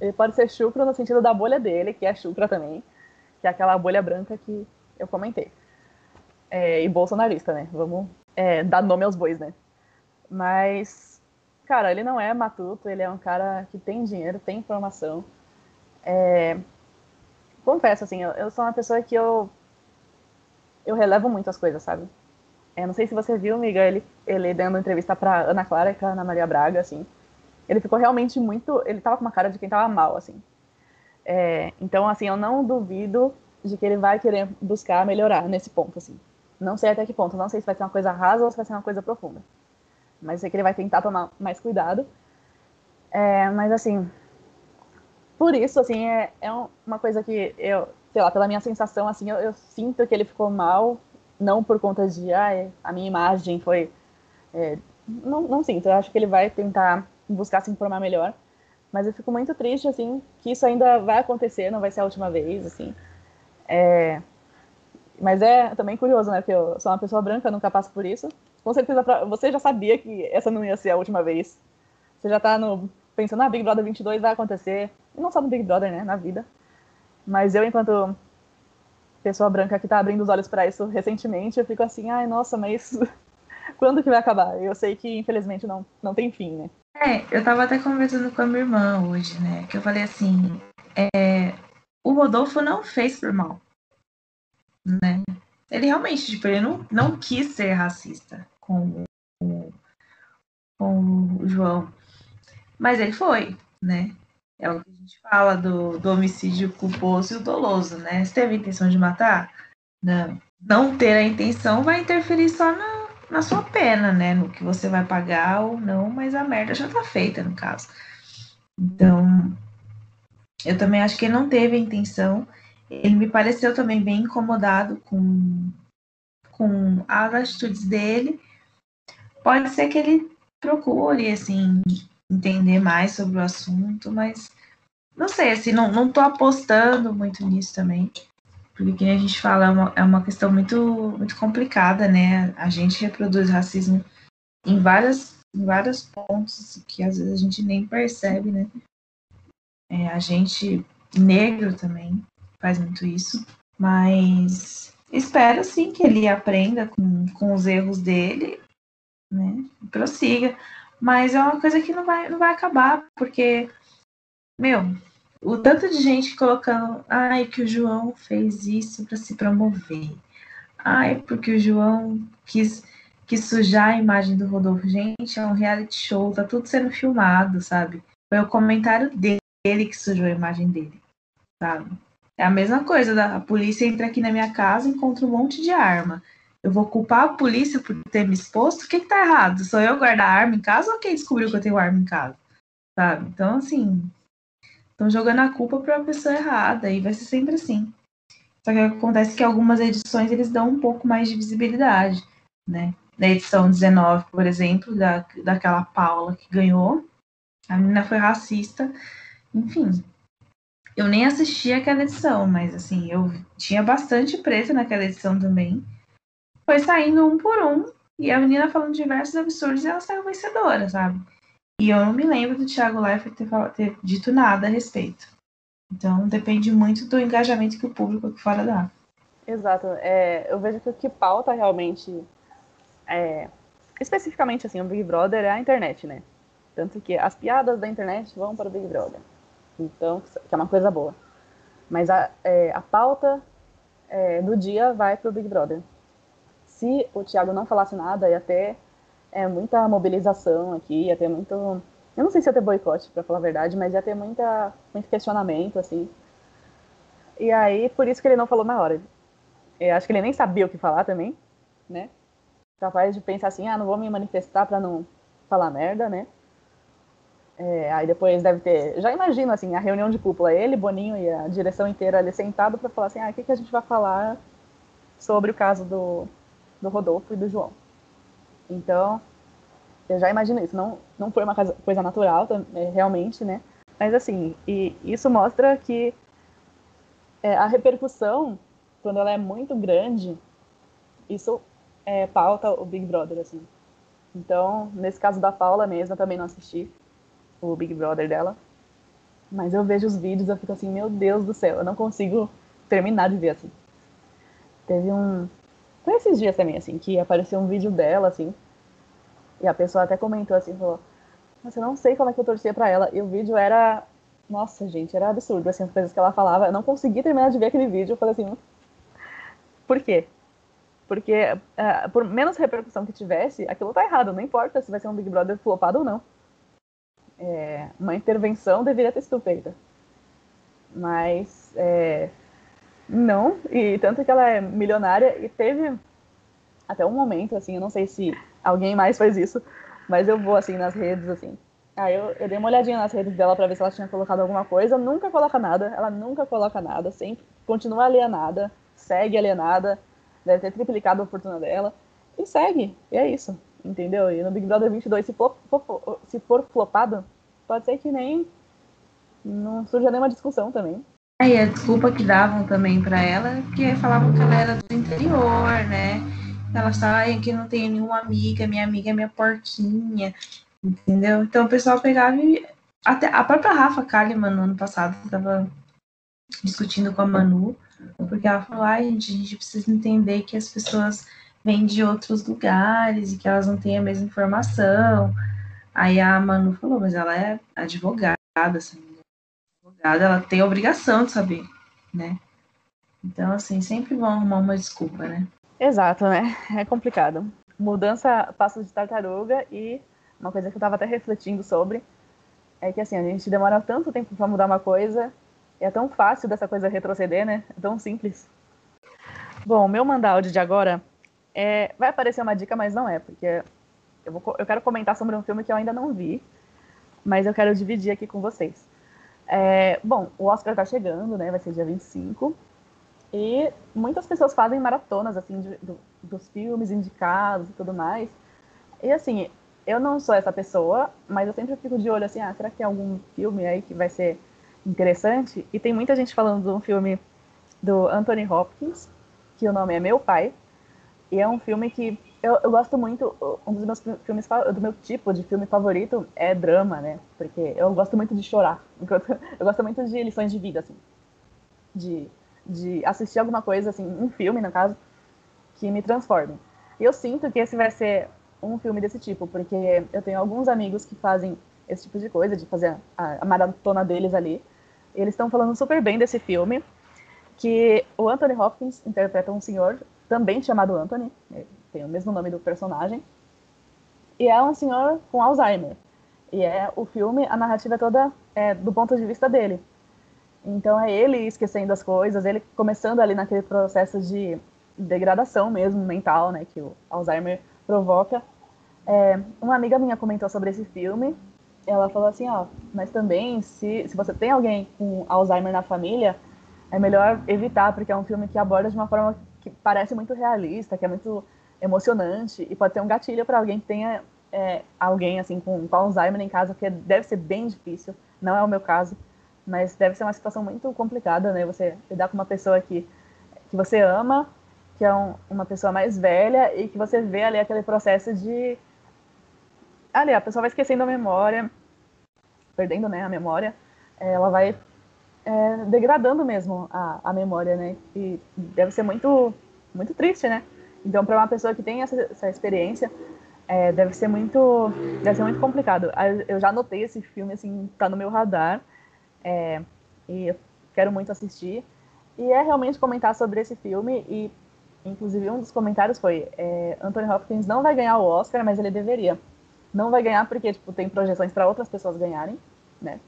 A: Ele pode ser chucro no sentido da bolha dele, que é chucra também, que é aquela bolha branca que eu comentei. É, e bolsonarista, né? Vamos é, dar nome aos bois, né? Mas, cara, ele não é matuto, ele é um cara que tem dinheiro, tem informação. É, confesso, assim, eu, eu, sou uma pessoa que eu, eu relevo muito as coisas, sabe? É, não sei se você viu, amiga, ele, ele dando entrevista pra Ana Clara e pra Ana Maria Braga, assim. Ele ficou realmente muito. Ele tava com uma cara de quem tava mal, assim. É, então, assim, eu não duvido de que ele vai querer buscar melhorar nesse ponto, assim. Não sei até que ponto, não sei se vai ser uma coisa rasa ou se vai ser uma coisa profunda. Mas sei que ele vai tentar tomar mais cuidado. É, mas, assim, por isso, assim, é, é uma coisa que eu, sei lá, pela minha sensação, assim, eu, eu sinto que ele ficou mal, não por conta de, ah, a minha imagem foi... É, não, não sinto, eu acho que ele vai tentar buscar se informar melhor. Mas eu fico muito triste, assim, que isso ainda vai acontecer, não vai ser a última vez, assim. É... Mas é também curioso, né? Porque eu sou uma pessoa branca, nunca passo por isso. Com certeza, você já sabia que essa não ia ser a última vez. Você já tá no... pensando, ah, Big Brother 22 vai acontecer. E não só no Big Brother, né? Na vida. Mas eu, enquanto pessoa branca que tá abrindo os olhos para isso recentemente, eu fico assim, ai, nossa, mas [laughs] quando que vai acabar? Eu sei que, infelizmente, não, não tem fim, né?
B: É, eu tava até conversando com a minha irmã hoje, né? Que eu falei assim, é, o Rodolfo não fez por mal, né? Ele realmente, tipo, ele não, não quis ser racista com o, com o João. Mas ele foi, né? É o que a gente fala do, do homicídio culposo e o doloso, né? Você teve a intenção de matar? Não. Não ter a intenção vai interferir só na, na sua pena, né? No que você vai pagar ou não, mas a merda já tá feita, no caso. Então, eu também acho que ele não teve a intenção. Ele me pareceu também bem incomodado com, com as atitudes dele. Pode ser que ele procure, assim, entender mais sobre o assunto, mas não sei, assim, não, não tô apostando muito nisso também. Porque, como a gente fala, é uma, é uma questão muito, muito complicada, né? A gente reproduz racismo em, várias, em vários pontos que às vezes a gente nem percebe, né? É, a gente negro também faz muito isso, mas espero sim que ele aprenda com, com os erros dele, né? Prossiga. Mas é uma coisa que não vai, não vai acabar, porque, meu, o tanto de gente colocando, ai, que o João fez isso para se promover. Ai, porque o João quis, quis sujar a imagem do Rodolfo. Gente, é um reality show, tá tudo sendo filmado, sabe? Foi o comentário dele ele que sujou a imagem dele, sabe? É a mesma coisa, da, a polícia entra aqui na minha casa e encontra um monte de arma. Eu vou culpar a polícia por ter me exposto? O que, que tá errado? Sou eu guardar arma em casa ou quem descobriu que eu tenho arma em casa? Sabe? Então, assim, estão jogando a culpa para a pessoa errada e vai ser sempre assim. Só que acontece que algumas edições eles dão um pouco mais de visibilidade, né? Na edição 19, por exemplo, da, daquela Paula que ganhou, a menina foi racista enfim, eu nem assisti aquela edição, mas assim, eu tinha bastante preto naquela edição também. Foi saindo um por um, e a menina falando diversos absurdos e ela saiu vencedora, sabe? E eu não me lembro do Thiago Leifert ter, ter dito nada a respeito. Então depende muito do engajamento que o público aqui fora dá.
A: Exato. É, eu vejo que o que pauta realmente, é, especificamente assim, o Big Brother é a internet, né? Tanto que as piadas da internet vão para o Big Brother. Então, que é uma coisa boa. Mas a, é, a pauta é, do dia vai para o Big Brother. Se o Thiago não falasse nada, ia ter é, muita mobilização aqui, ia ter muito. Eu não sei se ia ter boicote, para falar a verdade, mas ia ter muita, muito questionamento, assim. E aí, por isso que ele não falou na hora. Eu acho que ele nem sabia o que falar também, né? Capaz de pensar assim, ah, não vou me manifestar para não falar merda, né? É, aí depois deve ter. Já imagino assim, a reunião de cúpula, ele, Boninho e a direção inteira ali sentado para falar assim: ah, o que, que a gente vai falar sobre o caso do, do Rodolfo e do João. Então, eu já imagino isso. Não, não foi uma coisa natural, é, realmente, né? Mas assim, e isso mostra que é, a repercussão, quando ela é muito grande, isso é, pauta o Big Brother, assim. Então, nesse caso da Paula mesmo, eu também não assisti o Big Brother dela. Mas eu vejo os vídeos eu fico assim, meu Deus do céu, eu não consigo terminar de ver assim. Teve um. Foi esses dias também, assim, que apareceu um vídeo dela, assim. E a pessoa até comentou assim, falou, nossa, eu não sei como é que eu torcia pra ela. E o vídeo era. Nossa, gente, era absurdo, assim, as coisas que ela falava. Eu não consegui terminar de ver aquele vídeo. Eu falei assim, por quê? Porque, uh, por menos repercussão que tivesse, aquilo tá errado. Não importa se vai ser um Big Brother flopado ou não é, uma intervenção deveria ter sido feita. Mas é, não, e tanto que ela é milionária e teve até um momento, assim, eu não sei se alguém mais faz isso, mas eu vou assim nas redes, assim. Aí eu, eu dei uma olhadinha nas redes dela para ver se ela tinha colocado alguma coisa. Nunca coloca nada, ela nunca coloca nada, sempre continua alienada, segue alienada, deve ter triplicado a fortuna dela e segue. E é isso entendeu? E no Big Brother 22, se for, for, se for flopado, pode ser que nem não surja nenhuma discussão também.
B: É, e a desculpa que davam também para ela que falavam que ela era do interior, né? Ela estava que não tem nenhuma amiga, minha amiga é minha porquinha, entendeu? Então o pessoal pegava e. Até a própria Rafa Kalimann, no ano passado, estava discutindo com a Manu, porque ela falou: ai, gente, a gente precisa entender que as pessoas vêm de outros lugares e que elas não têm a mesma informação. Aí a Manu falou, mas ela é advogada, assim, advogada, ela tem a obrigação de saber, né? Então, assim, sempre vão arrumar uma desculpa, né?
A: Exato, né? É complicado. Mudança passa de tartaruga e uma coisa que eu estava até refletindo sobre é que, assim, a gente demora tanto tempo para mudar uma coisa e é tão fácil dessa coisa retroceder, né? É tão simples. Bom, meu mandaúde de agora é, vai aparecer uma dica, mas não é, porque eu, vou, eu quero comentar sobre um filme que eu ainda não vi, mas eu quero dividir aqui com vocês. É, bom, o Oscar tá chegando, né? Vai ser dia 25. E muitas pessoas fazem maratonas, assim, de, do, dos filmes indicados e tudo mais. E, assim, eu não sou essa pessoa, mas eu sempre fico de olho, assim, ah, será que tem algum filme aí que vai ser interessante? E tem muita gente falando de um filme do Anthony Hopkins, que o nome é Meu Pai, e é um filme que eu, eu gosto muito, um dos meus filmes, do meu tipo de filme favorito é drama, né? Porque eu gosto muito de chorar. [laughs] Eu gosto muito de lições de vida, assim. De, de assistir alguma coisa, assim, um filme, no caso, que me transforme. E eu sinto que esse vai ser um filme desse tipo, porque eu tenho alguns amigos que fazem esse tipo de coisa, de fazer a, a maratona deles ali. Eles estão falando super bem desse filme, que o Anthony Hopkins interpreta um senhor também chamado Anthony, né, tem o mesmo nome do personagem, e é um senhor com Alzheimer. E é o filme, a narrativa é toda é, do ponto de vista dele. Então é ele esquecendo as coisas, ele começando ali naquele processo de degradação mesmo mental, né, que o Alzheimer provoca. É, uma amiga minha comentou sobre esse filme. Ela falou assim, ó, mas também se, se você tem alguém com Alzheimer na família, é melhor evitar, porque é um filme que aborda de uma forma que parece muito realista, que é muito emocionante e pode ser um gatilho para alguém que tenha é, alguém assim com, com Alzheimer em casa, que deve ser bem difícil. Não é o meu caso, mas deve ser uma situação muito complicada, né? Você lidar com uma pessoa que, que você ama, que é um, uma pessoa mais velha e que você vê ali aquele processo de ali a pessoa vai esquecendo a memória, perdendo né a memória, ela vai é, degradando mesmo a, a memória, né? E deve ser muito, muito triste, né? Então, para uma pessoa que tem essa, essa experiência, é, deve ser muito, deve ser muito complicado. Eu já notei esse filme, assim, tá no meu radar, é, e eu quero muito assistir. E é realmente comentar sobre esse filme e, inclusive, um dos comentários foi é, Anthony Hopkins não vai ganhar o Oscar, mas ele deveria. Não vai ganhar porque, tipo, tem projeções para outras pessoas ganharem, né?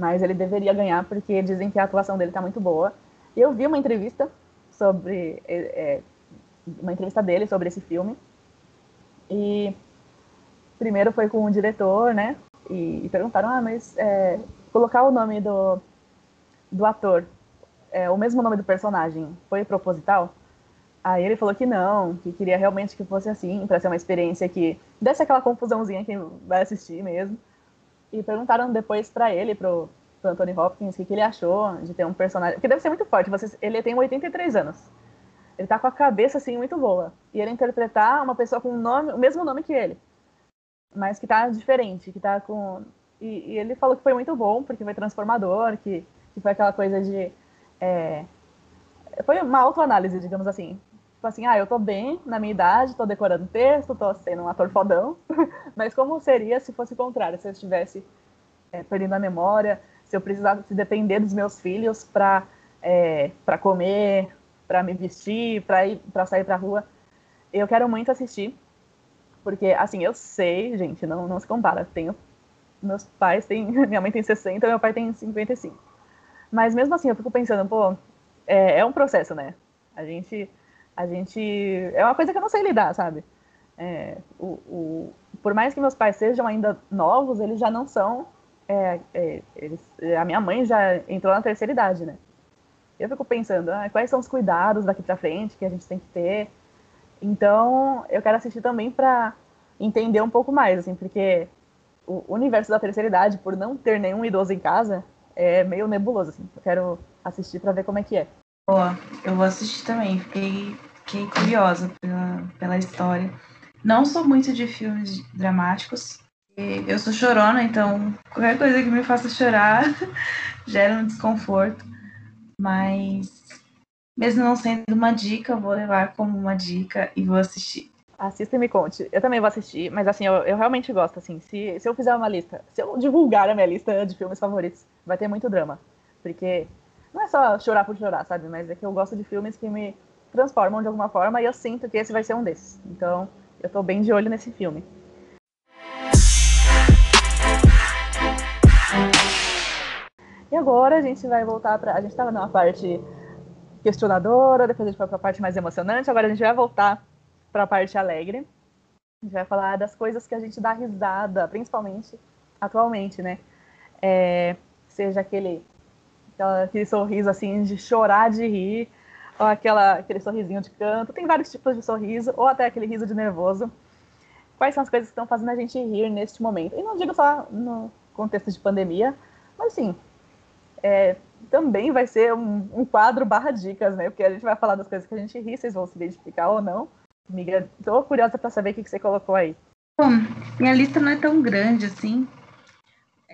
A: Mas ele deveria ganhar porque dizem que a atuação dele tá muito boa. E eu vi uma entrevista sobre é, é uma entrevista dele sobre esse filme e primeiro foi com o diretor, né? E, e perguntaram, ah, mas é, colocar o nome do, do ator, é, o mesmo nome do personagem, foi proposital? Aí ele falou que não, que queria realmente que fosse assim, para ser uma experiência que desse aquela confusãozinha que vai assistir mesmo. E perguntaram depois para ele, pro, pro Anthony Hopkins, o que, que, ele achou de ter um personagem. Porque deve ser muito forte, você, ele tem 83 anos. Ele tá com a cabeça, assim, muito boa. E ele interpretar uma pessoa com nome, o mesmo nome que ele. Mas que tá diferente, que tá com... E, e ele falou que foi muito bom, porque foi transformador, que, que foi aquela coisa de... É... Foi uma autoanálise, digamos assim. Tipo assim, ah, eu tô bem na minha idade, tô decorando texto, tô sendo um ator fodão, [laughs] mas como seria se fosse o contrário, se eu estivesse é, perdendo a memória, se eu precisasse depender dos meus filhos para é, para comer, para me vestir, para ir para sair para rua. Eu quero muito assistir, porque assim, eu sei, gente, não não se compara. Tenho meus pais têm, [laughs] minha mãe tem 60, meu pai tem 55. Mas mesmo assim, eu fico pensando, pô, é, é um processo, né? A gente a gente é uma coisa que eu não sei lidar, sabe? É, o, o, por mais que meus pais sejam ainda novos, eles já não são. É, é, eles, a minha mãe já entrou na terceira idade, né? eu fico pensando, ah, quais são os cuidados daqui para frente que a gente tem que ter. Então, eu quero assistir também para entender um pouco mais, assim, porque o universo da terceira idade, por não ter nenhum idoso em casa, é meio nebuloso, assim. Eu quero assistir para ver como é que é.
B: Boa, eu vou assistir também. Fiquei, fiquei curiosa pela, pela história. Não sou muito de filmes dramáticos. Eu sou chorona, então qualquer coisa que me faça chorar [laughs] gera um desconforto. Mas, mesmo não sendo uma dica, eu vou levar como uma dica e vou assistir.
A: Assista e me conte. Eu também vou assistir, mas assim, eu, eu realmente gosto, assim, se, se eu fizer uma lista, se eu divulgar a minha lista de filmes favoritos, vai ter muito drama. Porque não é só chorar por chorar, sabe? Mas é que eu gosto de filmes que me transformam de alguma forma e eu sinto que esse vai ser um desses. Então, eu tô bem de olho nesse filme. E agora a gente vai voltar para. A gente estava numa parte questionadora, depois a gente foi para a parte mais emocionante, agora a gente vai voltar para a parte alegre. A gente vai falar das coisas que a gente dá risada, principalmente atualmente, né? É, seja aquele, aquele sorriso assim de chorar de rir, ou aquela, aquele sorrisinho de canto. Tem vários tipos de sorriso, ou até aquele riso de nervoso. Quais são as coisas que estão fazendo a gente rir neste momento? E não digo só no contexto de pandemia, mas sim, é, também vai ser um, um, quadro barra dicas, né? Porque a gente vai falar das coisas que a gente ri, vocês vão se identificar ou não. Amiga, tô curiosa para saber o que, que você colocou aí.
B: Bom, minha lista não é tão grande assim.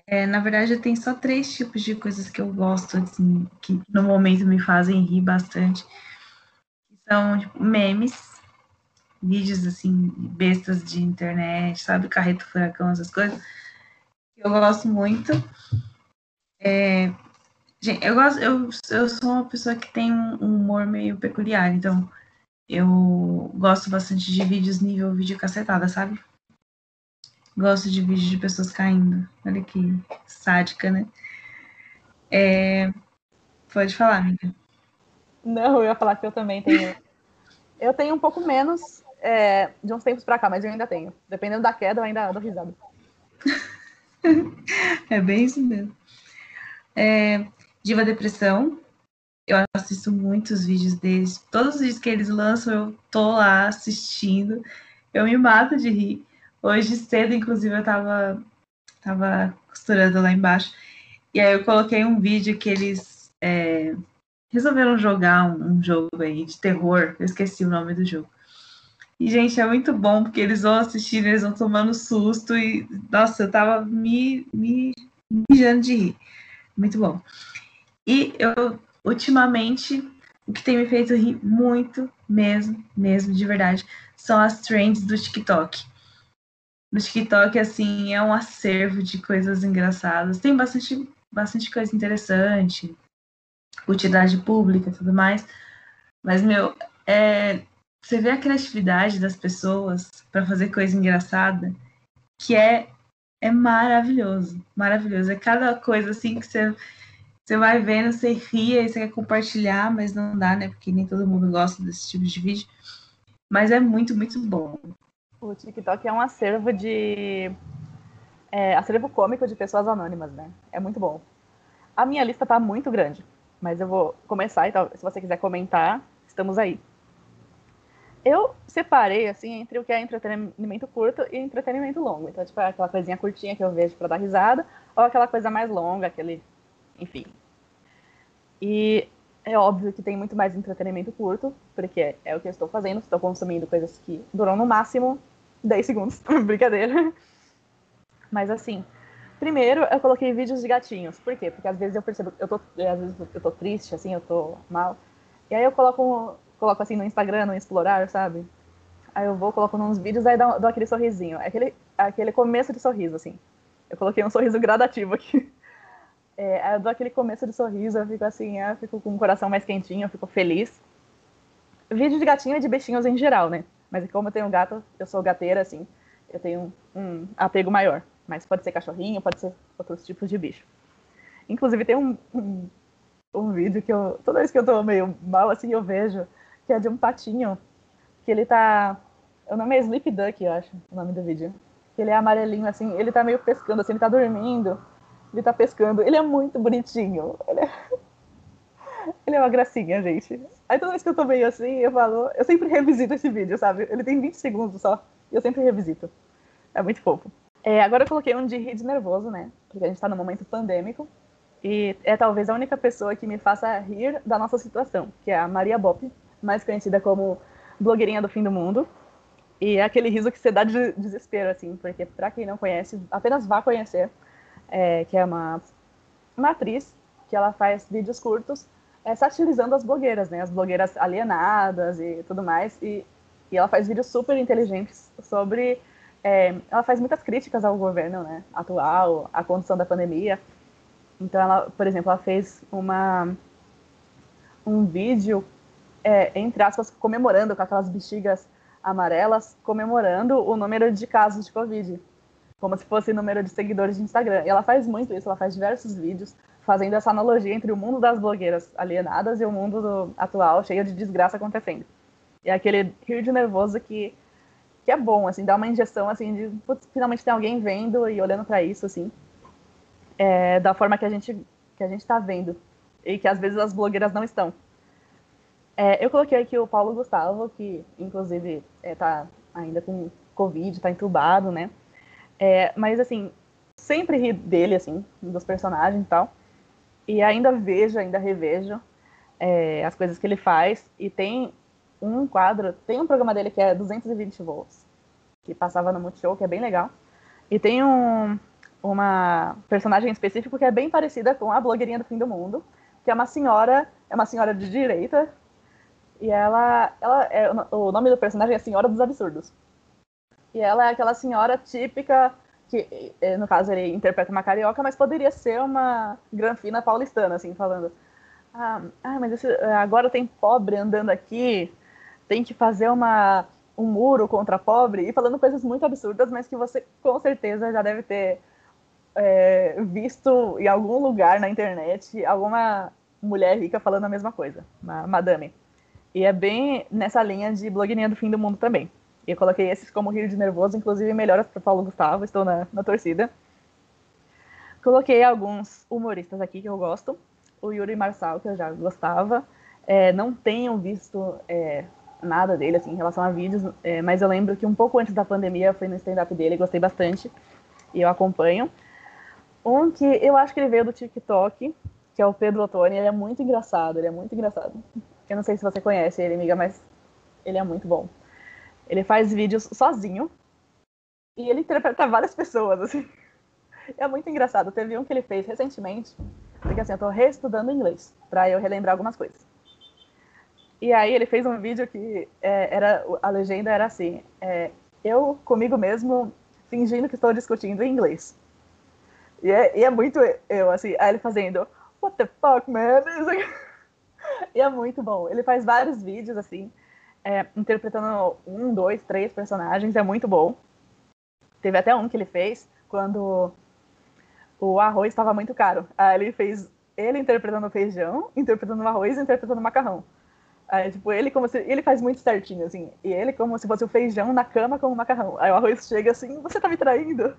B: É, na verdade, tem só três tipos de coisas que eu gosto, assim, que no momento me fazem rir bastante. São tipo, memes, vídeos assim, bestas de internet, sabe? Carreto furacão, essas coisas. Eu gosto muito. É, Gente, eu gosto, eu, eu sou uma pessoa que tem um humor meio peculiar, então eu gosto bastante de vídeos nível vídeo cacetada, sabe? Gosto de vídeos de pessoas caindo. Olha que sádica, né? É... Pode falar, amiga.
A: Não, eu ia falar que eu também tenho. eu tenho um pouco menos é, de uns tempos pra cá, mas eu ainda tenho. Dependendo da queda, eu ainda dou risada. [laughs]
B: é bem isso mesmo. É, Diva Depressão. Eu assisto muitos vídeos deles. Todos os vídeos que eles lançam, eu tô lá assistindo. Eu me mato de rir. Hoje cedo, inclusive, eu tava, tava costurando lá embaixo. E aí eu coloquei um vídeo que eles é, resolveram jogar um, um, jogo aí de terror. Eu esqueci o nome do jogo. E, gente, é muito bom, porque eles vão assistindo, eles vão tomando susto. E, nossa, eu tava me, me mijando de rir. Muito bom. E eu, ultimamente, o que tem me feito rir muito, mesmo, mesmo, de verdade, são as trends do TikTok. No TikTok, assim, é um acervo de coisas engraçadas. Tem bastante, bastante coisa interessante, utilidade pública e tudo mais. Mas, meu, é, você vê a criatividade das pessoas para fazer coisa engraçada, que é, é maravilhoso. Maravilhoso. É cada coisa, assim, que você você vai vendo, você ria e você quer compartilhar, mas não dá, né? Porque nem todo mundo gosta desse tipo de vídeo. Mas é muito, muito bom.
A: O TikTok é um acervo de. É, acervo cômico de pessoas anônimas, né? É muito bom. A minha lista tá muito grande, mas eu vou começar, então, se você quiser comentar, estamos aí. Eu separei, assim, entre o que é entretenimento curto e entretenimento longo. Então, tipo, é aquela coisinha curtinha que eu vejo para dar risada, ou aquela coisa mais longa, aquele enfim. E é óbvio que tem muito mais entretenimento curto, porque é o que eu estou fazendo, estou consumindo coisas que duram no máximo 10 segundos, [laughs] brincadeira. Mas assim, primeiro eu coloquei vídeos de gatinhos. Por quê? Porque às vezes eu percebo, eu tô, às vezes eu tô triste, assim, eu tô mal. E aí eu coloco, coloco assim no Instagram, no Explorar, sabe? Aí eu vou, coloco uns vídeos, aí dou, dou aquele sorrisinho. É aquele, aquele começo de sorriso, assim. Eu coloquei um sorriso gradativo aqui. [laughs] É, eu dou aquele começo de sorriso, eu fico assim, eu fico com o coração mais quentinho, eu fico feliz. Vídeo de gatinho e de bichinhos em geral, né? Mas como eu tenho gato, eu sou gateira, assim, eu tenho um, um apego maior. Mas pode ser cachorrinho, pode ser outros tipos de bicho. Inclusive tem um, um, um vídeo que eu, toda vez que eu tô meio mal, assim, eu vejo, que é de um patinho, que ele tá, o nome é Sleep Duck, eu acho, o nome do vídeo. Que ele é amarelinho, assim, ele tá meio pescando, assim, ele tá dormindo, ele tá pescando. Ele é muito bonitinho. Ele é... ele é uma gracinha, gente. Aí toda vez que eu tô meio assim, eu falo. Eu sempre revisito esse vídeo, sabe? Ele tem 20 segundos só. E eu sempre revisito. É muito fofo. É, agora eu coloquei um de rir nervoso, né? Porque a gente tá no momento pandêmico. E é talvez a única pessoa que me faça rir da nossa situação, que é a Maria Bop, mais conhecida como blogueirinha do fim do mundo. E é aquele riso que você dá de desespero, assim, porque pra quem não conhece, apenas vá conhecer é, que é uma, uma atriz, que ela faz vídeos curtos é, satirizando as blogueiras, né? As blogueiras alienadas e tudo mais. E, e ela faz vídeos super inteligentes sobre. É, ela faz muitas críticas ao governo né, atual, à condição da pandemia. Então, ela, por exemplo, ela fez uma, um vídeo, é, entre aspas, comemorando com aquelas bexigas amarelas, comemorando o número de casos de Covid como se fosse número de seguidores de Instagram. E ela faz muito isso, ela faz diversos vídeos fazendo essa analogia entre o mundo das blogueiras alienadas e o mundo do, atual cheio de desgraça acontecendo. É aquele rio de nervoso que, que é bom, assim, dá uma injeção, assim, de putz, finalmente tem alguém vendo e olhando para isso, assim, é, da forma que a gente que a gente está vendo e que às vezes as blogueiras não estão. É, eu coloquei aqui o Paulo Gustavo, que inclusive está é, ainda com Covid, está entubado, né? É, mas, assim, sempre ri dele, assim, dos personagens e tal. E ainda vejo, ainda revejo é, as coisas que ele faz. E tem um quadro, tem um programa dele que é 220 volts, que passava no Multishow, que é bem legal. E tem um, uma personagem específica que é bem parecida com a blogueirinha do fim do mundo, que é uma senhora, é uma senhora de direita, e ela, ela é, o nome do personagem é Senhora dos Absurdos. E ela é aquela senhora típica, que eh, no caso ele interpreta uma carioca, mas poderia ser uma granfina paulistana, assim, falando. Ah, ah mas esse, agora tem pobre andando aqui, tem que fazer uma, um muro contra pobre, e falando coisas muito absurdas, mas que você com certeza já deve ter é, visto em algum lugar na internet alguma mulher rica falando a mesma coisa, uma madame. E é bem nessa linha de blogueirinha do fim do mundo também. E eu coloquei esses como rir de nervoso, inclusive melhoras para Paulo Gustavo, estou na, na torcida. Coloquei alguns humoristas aqui que eu gosto. O Yuri Marçal, que eu já gostava. É, não tenho visto é, nada dele assim, em relação a vídeos, é, mas eu lembro que um pouco antes da pandemia foi no stand-up dele, gostei bastante. E eu acompanho. Um que eu acho que ele veio do TikTok, que é o Pedro Ottoni. Ele é muito engraçado, ele é muito engraçado. Eu não sei se você conhece ele, amiga, mas ele é muito bom. Ele faz vídeos sozinho e ele interpreta várias pessoas, assim. [laughs] É muito engraçado. Teve um que ele fez recentemente, Porque assim, eu tô reestudando inglês, para eu relembrar algumas coisas. E aí ele fez um vídeo que é, era a legenda era assim: é, eu comigo mesmo fingindo que estou discutindo em inglês. E é, e é muito eu, assim, aí ele fazendo What the fuck, man? [laughs] E é muito bom. Ele faz vários vídeos, assim, é, interpretando um, dois, três personagens, é muito bom. Teve até um que ele fez quando o arroz estava muito caro. Aí ele fez ele interpretando feijão, interpretando arroz interpretando macarrão. Aí, tipo, ele como se. Ele faz muito certinho, assim. E ele como se fosse o feijão na cama com o macarrão. Aí o arroz chega assim, você tá me traindo?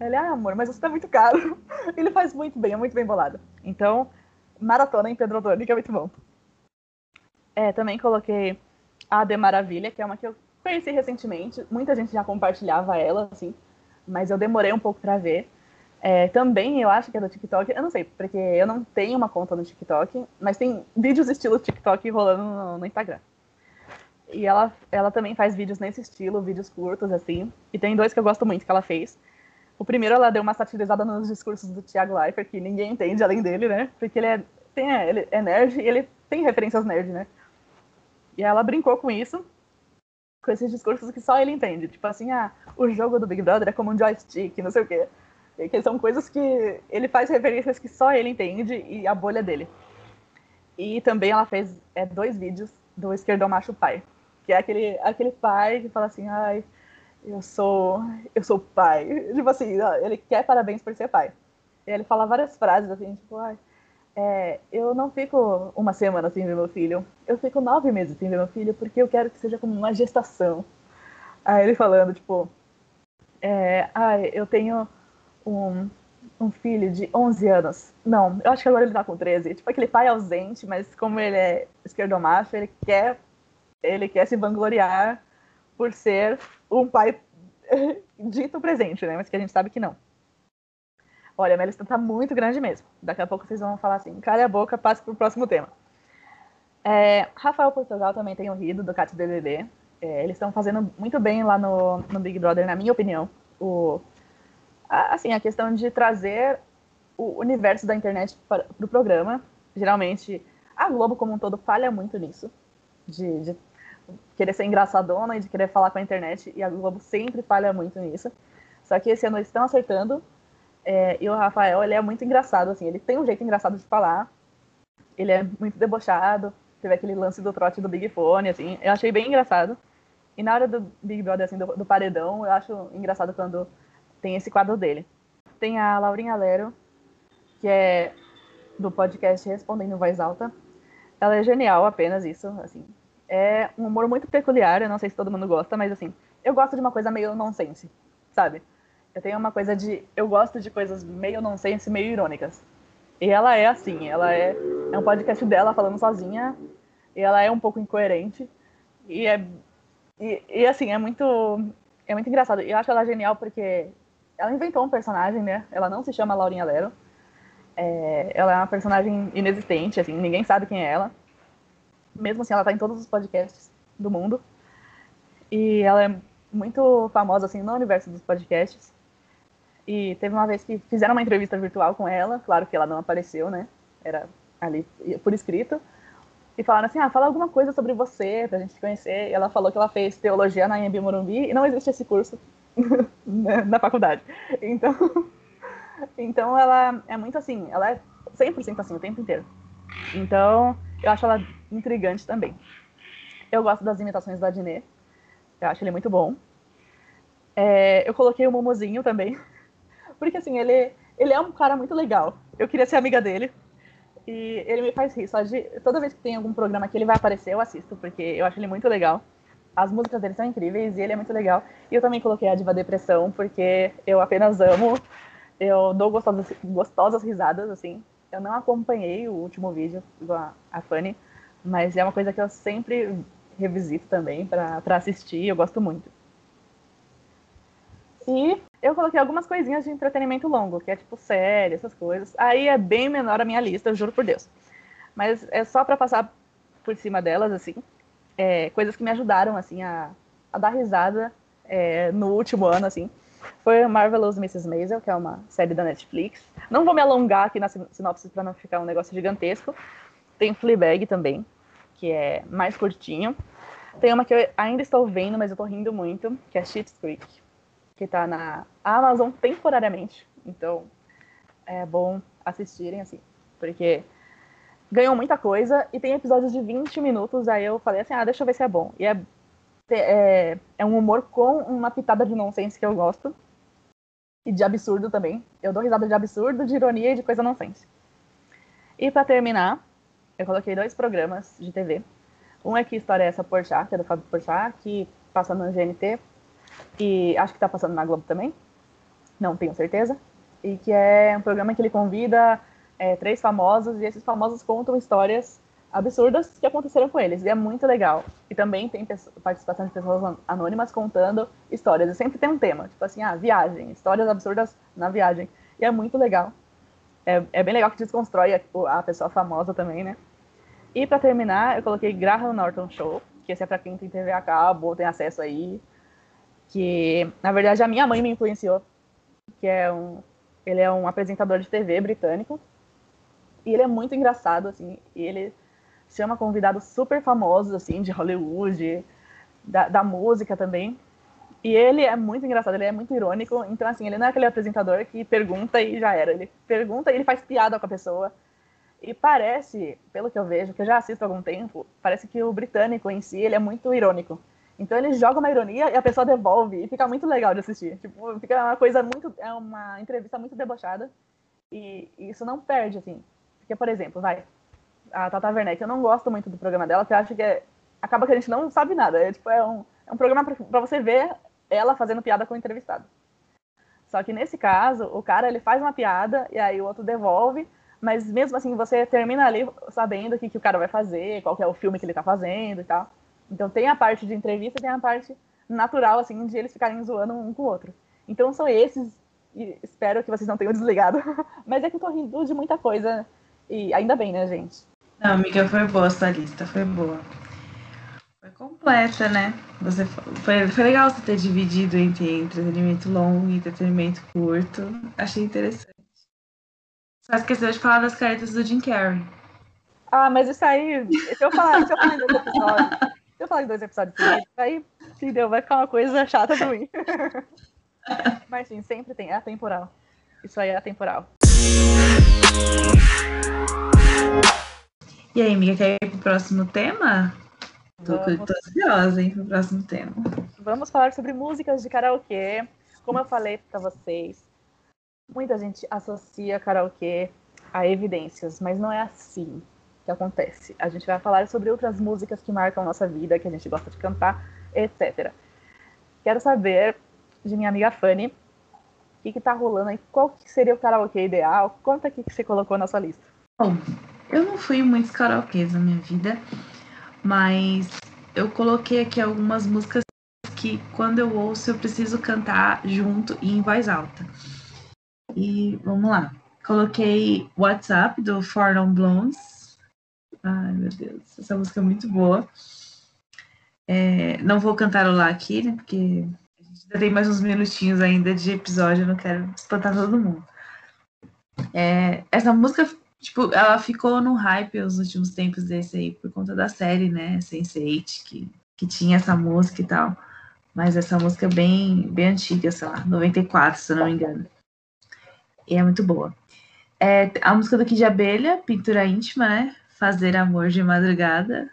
A: Ele, ah, amor, mas você tá muito caro. [laughs] Ele faz muito bem, é muito bem bolado. Então, maratona em Pedro Doni, que é muito bom. É, também coloquei a De Maravilha, que é uma que eu conheci recentemente. Muita gente já compartilhava ela, assim, mas eu demorei um pouco para ver. É, também eu acho que é do TikTok, eu não sei, porque eu não tenho uma conta no TikTok, mas tem vídeos estilo TikTok rolando no, no Instagram. E ela, ela também faz vídeos nesse estilo, vídeos curtos, assim. E tem dois que eu gosto muito que ela fez. O primeiro, ela deu uma satirizada nos discursos do Thiago Leifert, que ninguém entende além dele, né? Porque ele é, tem, é, ele é nerd e ele tem referências nerd, né? E ela brincou com isso, com esses discursos que só ele entende. Tipo assim, ah, o jogo do Big Brother é como um joystick, não sei o quê. Que são coisas que ele faz referências que só ele entende e a bolha dele. E também ela fez é, dois vídeos do Esquerdomacho Pai, que é aquele, aquele pai que fala assim, ai, eu sou, eu sou pai. [laughs] Tipo assim, ele quer parabéns por ser pai. E ele fala várias frases assim, tipo, ai, é, eu não fico uma semana sem ver meu filho, eu fico nove meses sem ver meu filho porque eu quero que seja como uma gestação. Aí ele falando, tipo, é, ai, eu tenho um, um filho de 11 anos. Não, eu acho que agora ele tá com 13. Tipo, aquele pai ausente, mas como ele é esquerdomacho, ele quer, ele quer se vangloriar por ser um pai [laughs] dito presente, né? Mas que a gente sabe que não. Olha, a minha lista tá muito grande mesmo. Daqui a pouco vocês vão falar assim, cale a boca, passe pro próximo tema. É, Rafael Portugal também tem o Rido, do Cat BBB. É, eles estão fazendo muito bem lá no, no Big Brother, na minha opinião. O, assim, a questão de trazer o universo da internet para, o programa. Geralmente, a Globo como um todo falha muito nisso, de, de querer ser engraçadona e de querer falar com a internet, e a Globo sempre falha muito nisso. Só que esse ano eles estão acertando, é, e o Rafael, ele é muito engraçado, assim, ele tem um jeito engraçado de falar, ele é muito debochado, teve aquele lance do trote do Big Fone, assim, eu achei bem engraçado. E na hora do Big Brother, assim, do, do paredão, eu acho engraçado quando tem esse quadro dele. Tem a Laurinha Lero, que é do podcast Respondendo em Voz Alta. Ela é genial, apenas isso, assim. É um humor muito peculiar, eu não sei se todo mundo gosta, mas assim, eu gosto de uma coisa meio nonsense, sabe? Eu tenho uma coisa de. Eu gosto de coisas meio nonsense, meio irônicas. E ela é assim, ela é. É um podcast dela falando sozinha, e ela é um pouco incoerente. E é. E, e assim, é muito. É muito engraçado. E eu acho ela genial porque ela inventou um personagem, né? Ela não se chama Laurinha Lero. É, ela é uma personagem inexistente, assim, ninguém sabe quem é ela. Mesmo assim, ela tá em todos os podcasts do mundo. E ela é muito famosa, assim, no universo dos podcasts. E teve uma vez que fizeram uma entrevista virtual com ela, claro que ela não apareceu, né? Era ali por escrito. E falaram assim: ah, fala alguma coisa sobre você pra gente te conhecer. E ela falou que ela fez teologia na Embi Morumbi e não existe esse curso. [laughs] na faculdade. Então, [laughs] então ela é muito assim, ela é 100% assim o tempo inteiro. Então, eu acho ela intrigante também. Eu gosto das imitações do Adnet. Eu acho ele muito bom. É, eu coloquei o Momozinho também. Porque, assim, ele, ele é um cara muito legal. Eu queria ser amiga dele. E ele me faz rir. Só de, toda vez que tem algum programa que ele vai aparecer, eu assisto. Porque eu acho ele muito legal. As músicas dele são incríveis e ele é muito legal. E eu também coloquei a Diva Depressão, porque eu apenas amo. Eu dou gostosas, gostosas risadas, assim. Eu não acompanhei o último vídeo igual a Fanny, mas é uma coisa que eu sempre revisito também para assistir, eu gosto muito. E eu coloquei algumas coisinhas de entretenimento longo, que é tipo série, essas coisas. Aí é bem menor a minha lista, eu juro por Deus. Mas é só para passar por cima delas, assim é, coisas que me ajudaram, assim, a, a dar risada é, no último ano, assim. foi Marvelous Mrs. Maisel, que é uma série da Netflix. Não vou me alongar aqui na sinopse para não ficar um negócio gigantesco. Tem Fleabag também, que é mais curtinho. Tem uma que eu ainda estou vendo, mas eu tô rindo muito, que é Schitt's Creek, que tá na Amazon temporariamente. Então, é bom assistirem, assim, porque ganhou muita coisa e tem episódios de 20 minutos, aí eu falei assim, ah, deixa eu ver se é bom. E é, é, é um humor com uma pitada de nonsense que eu gosto. E de absurdo também. Eu dou risada de absurdo, de ironia e de coisa nonsense. E para terminar, eu coloquei dois programas de TV. Um é que História é essa Porchat, que é do Fábio Porchat, que passa no GNT. E acho que tá passando na Globo também. Não tenho certeza e que é um programa que ele convida é, três famosos e esses famosos contam histórias absurdas que aconteceram com eles. E é muito legal. E também tem participação de pessoas anônimas contando histórias. E sempre tem um tema, tipo assim, ah, viagem, histórias absurdas na viagem. E é muito legal. É, é bem legal que desconstrói a, a pessoa famosa também, né? E para terminar, eu coloquei Graham Norton Show, que esse é para quem tem TV a cabo, tem acesso aí. Que, na verdade, a minha mãe me influenciou, que é um, ele é um apresentador de TV britânico. E ele é muito engraçado, assim. Ele chama convidados super famosos, assim, de Hollywood, da, da música também. E ele é muito engraçado, ele é muito irônico. Então, assim, ele não é aquele apresentador que pergunta e já era. Ele pergunta e ele faz piada com a pessoa. E parece, pelo que eu vejo, que eu já assisto há algum tempo, parece que o britânico em si, ele é muito irônico. Então ele joga uma ironia e a pessoa devolve e fica muito legal de assistir. Tipo, fica uma coisa muito. É uma entrevista muito debochada. E, e isso não perde, assim. Porque, por exemplo, vai. A Tata Werneck, eu não gosto muito do programa dela, porque eu acho que é, acaba que a gente não sabe nada. É, tipo, é, um, é um programa para você ver ela fazendo piada com o entrevistado. Só que nesse caso, o cara ele faz uma piada e aí o outro devolve, mas mesmo assim você termina ali sabendo o que, que o cara vai fazer, qual é o filme que ele tá fazendo e tal. Então tem a parte de entrevista e tem a parte natural, assim, de eles ficarem zoando um com o outro. Então são esses, e espero que vocês não tenham desligado. [laughs] Mas é que eu tô rindo de muita coisa. E ainda bem, né, gente?
B: Não, amiga, foi boa essa lista, foi boa. Foi completa, né? Você foi, foi legal você ter dividido entre entretenimento longo e entretenimento curto. Achei interessante. Só esqueceu de falar das caretas do Jim Carrey.
A: Ah, mas isso aí, se eu falar, se eu falar nesse episódio, [laughs] eu falei dois episódios seguidos, aí, entendeu? Vai ficar uma coisa chata mim. [laughs] Mas sim, sempre tem. É atemporal. Isso aí é atemporal.
B: E aí, amiga, quer ir pro próximo tema? Tô, tô ansiosa, hein, pro próximo tema.
A: Vamos falar sobre músicas de karaokê. Como eu falei para vocês, muita gente associa karaokê a evidências, mas não é assim que acontece. A gente vai falar sobre outras músicas que marcam nossa vida, que a gente gosta de cantar, etc. Quero saber de minha amiga Fanny o que, que tá rolando aí, qual que seria o karaokê ideal? Conta aqui que você colocou na sua lista.
B: Bom, eu não fui muitos karaokês na minha vida, mas eu coloquei aqui algumas músicas que quando eu ouço eu preciso cantar junto e em voz alta. E vamos lá. Coloquei WhatsApp do Four Non Blondes, Ai, meu Deus, essa música é muito boa. É, não vou cantarolar aqui, né? Porque a gente ainda tem mais uns minutinhos ainda de episódio, eu não quero espantar todo mundo. É, essa música, tipo, ela ficou no hype os últimos tempos desse aí, por conta da série, né? Sense8, que, que tinha essa música e tal. Mas essa música é bem, bem antiga, sei lá, 94, se eu não me engano. E é muito boa. É, a música do Kid Abelha, Pintura Íntima, né? Fazer Amor de Madrugada.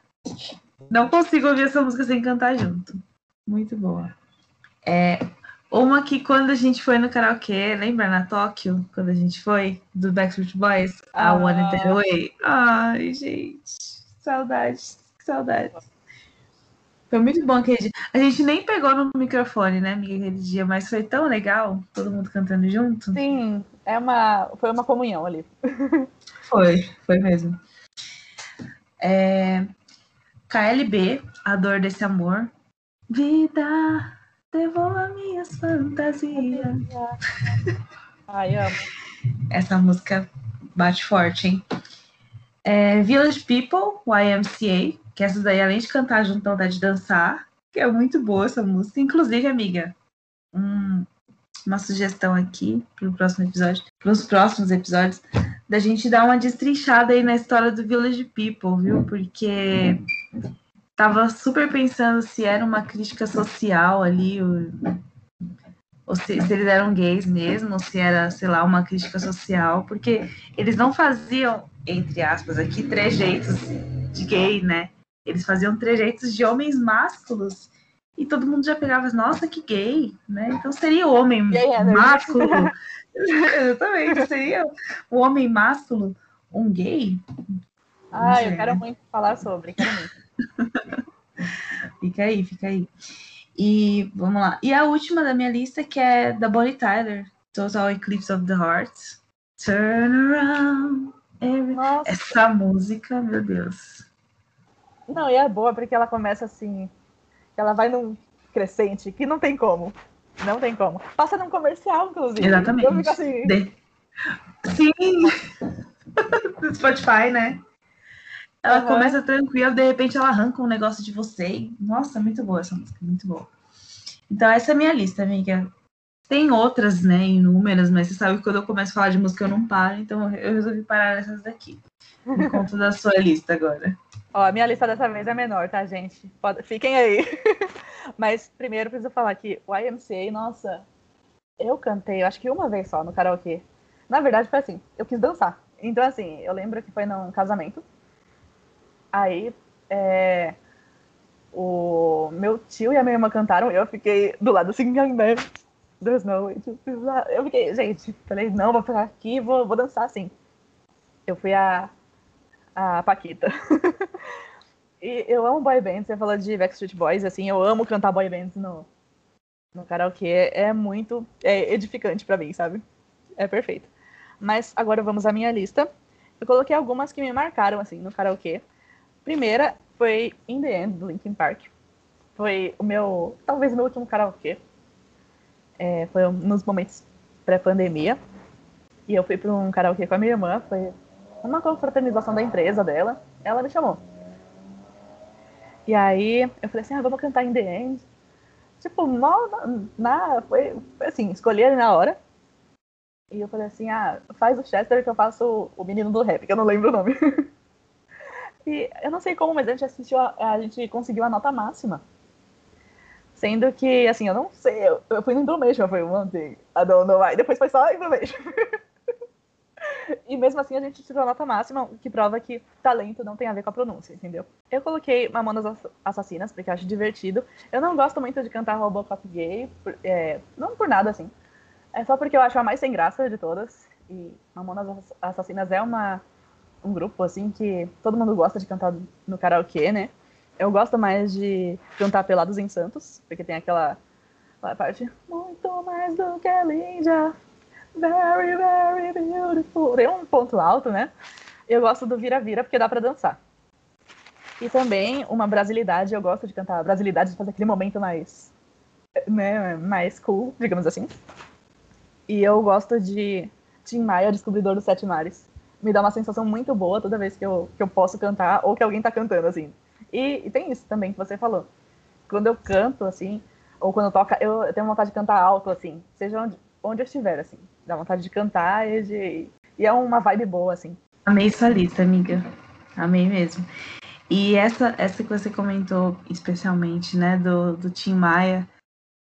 B: Não consigo ouvir essa música sem cantar junto. Muito boa. É, uma que quando a gente foi no karaokê, lembra na Tóquio, quando a gente foi, do Backstreet Boys? A ah. One That Way. Ai, gente. Saudades. Que saudades. Foi muito bom aquele dia. A gente nem pegou no microfone, né, amiga, aquele dia, mas foi tão legal, todo mundo cantando junto.
A: Sim, é uma, foi uma comunhão ali.
B: Foi, foi mesmo. É, KLB, A Dor Desse Amor. Vida, devolva minhas fantasias. [laughs]
A: Ai, amo.
B: Essa música bate forte, hein? É, Village People, YMCA, que essa daí, além de cantar junto, dá de dançar, que é muito boa essa música. Inclusive, amiga, um, uma sugestão aqui para o próximo episódio, para os próximos episódios, da gente dar uma destrinchada aí na história do Village People, viu? Porque tava super pensando se era uma crítica social ali, ou, ou se, se, eles eram gays mesmo, ou se era, sei lá, uma crítica social, porque eles não faziam, entre aspas, aqui, trejeitos de gay, né? Eles faziam trejeitos de homens másculos e todo mundo já pegava, nossa, que gay, né? Então seria homem másculo. [laughs] [laughs] Exatamente, seria o homem másculo um gay?
A: Ah, eu quero muito falar sobre, quero muito. [laughs]
B: fica aí, fica aí. E vamos lá. E a última da minha lista que é da Bonnie Tyler, Total Eclipse of the Heart. Turn around. Every... Essa música, meu Deus.
A: Não, e é boa porque ela começa assim, ela vai num crescente que não tem como. Não tem como. Passa num comercial, inclusive.
B: Exatamente. Eu fico assim. De... Sim! [laughs] Spotify, né? Ela uhum. começa tranquila, de repente ela arranca um negócio de você. Nossa, muito boa essa música, muito boa. Então, essa é a minha lista, amiga. Tem outras, né, inúmeras, mas você sabe que quando eu começo a falar de música eu não paro, então eu resolvi parar nessas daqui. Me conta da sua lista agora.
A: Ó, a minha lista dessa vez é menor, tá, gente? Pode... Fiquem aí. [laughs] Mas primeiro preciso falar que o IMCA, nossa, eu cantei, eu acho que uma vez só no karaokê. Na verdade, foi assim, eu quis dançar. Então, assim, eu lembro que foi num casamento. Aí, é, o meu tio e a minha irmã cantaram, eu fiquei do lado assim? There's no way to Eu fiquei, gente, falei, não, vou ficar aqui, vou, vou dançar assim. Eu fui a a Paquita. [laughs] e eu amo boy bands, você falou de Backstreet Boys, assim, eu amo cantar boy bands no, no karaokê, é muito é edificante para mim, sabe? É perfeito. Mas agora vamos à minha lista. Eu coloquei algumas que me marcaram, assim, no karaokê. Primeira foi In The End, do Linkin Park. Foi o meu, talvez o meu último karaokê. É, foi nos momentos pré-pandemia. E eu fui para um karaokê com a minha irmã, foi uma confraternização da empresa dela, ela me chamou. E aí eu falei assim, ah, vamos cantar In The End. Tipo, mal, na, foi, assim, escolhi na hora. E eu falei assim, ah, faz o Chester que eu faço o menino do rap, que eu não lembro o nome. [laughs] e eu não sei como, mas a gente assistiu, a, a gente conseguiu a nota máxima. Sendo que, assim, eu não sei, eu, eu fui no Information, foi one thing, I don't know why. Depois foi só Information. [laughs] E mesmo assim a gente tirou a nota máxima, o que prova que talento não tem a ver com a pronúncia, entendeu? Eu coloquei Mamonas Assassinas, porque eu acho divertido. Eu não gosto muito de cantar Robocop gay, por, é, não por nada assim. É só porque eu acho a mais sem graça de todas. E Mamonas Assassinas é uma, um grupo, assim, que todo mundo gosta de cantar no karaokê, né? Eu gosto mais de cantar Pelados em Santos, porque tem aquela, aquela parte muito mais do que linda, Very, very beautiful. Tem um ponto alto, né? Eu gosto do vira-vira porque dá para dançar. E também uma brasilidade, eu gosto de cantar brasilidade, de fazer aquele momento mais, né, mais cool, digamos assim. E eu gosto de Tim Maia, Descobridor dos Sete Mares. Me dá uma sensação muito boa toda vez que eu, que eu posso cantar ou que alguém tá cantando, assim. E, e tem isso também que você falou. Quando eu canto, assim, ou quando toca, eu, eu tenho vontade de cantar alto, assim, seja onde, onde eu estiver, assim dá vontade de cantar e, de... e é uma vibe boa, assim.
B: Amei sua lista, amiga. Amei mesmo. E essa, essa que você comentou especialmente, né, do, do Tim Maia,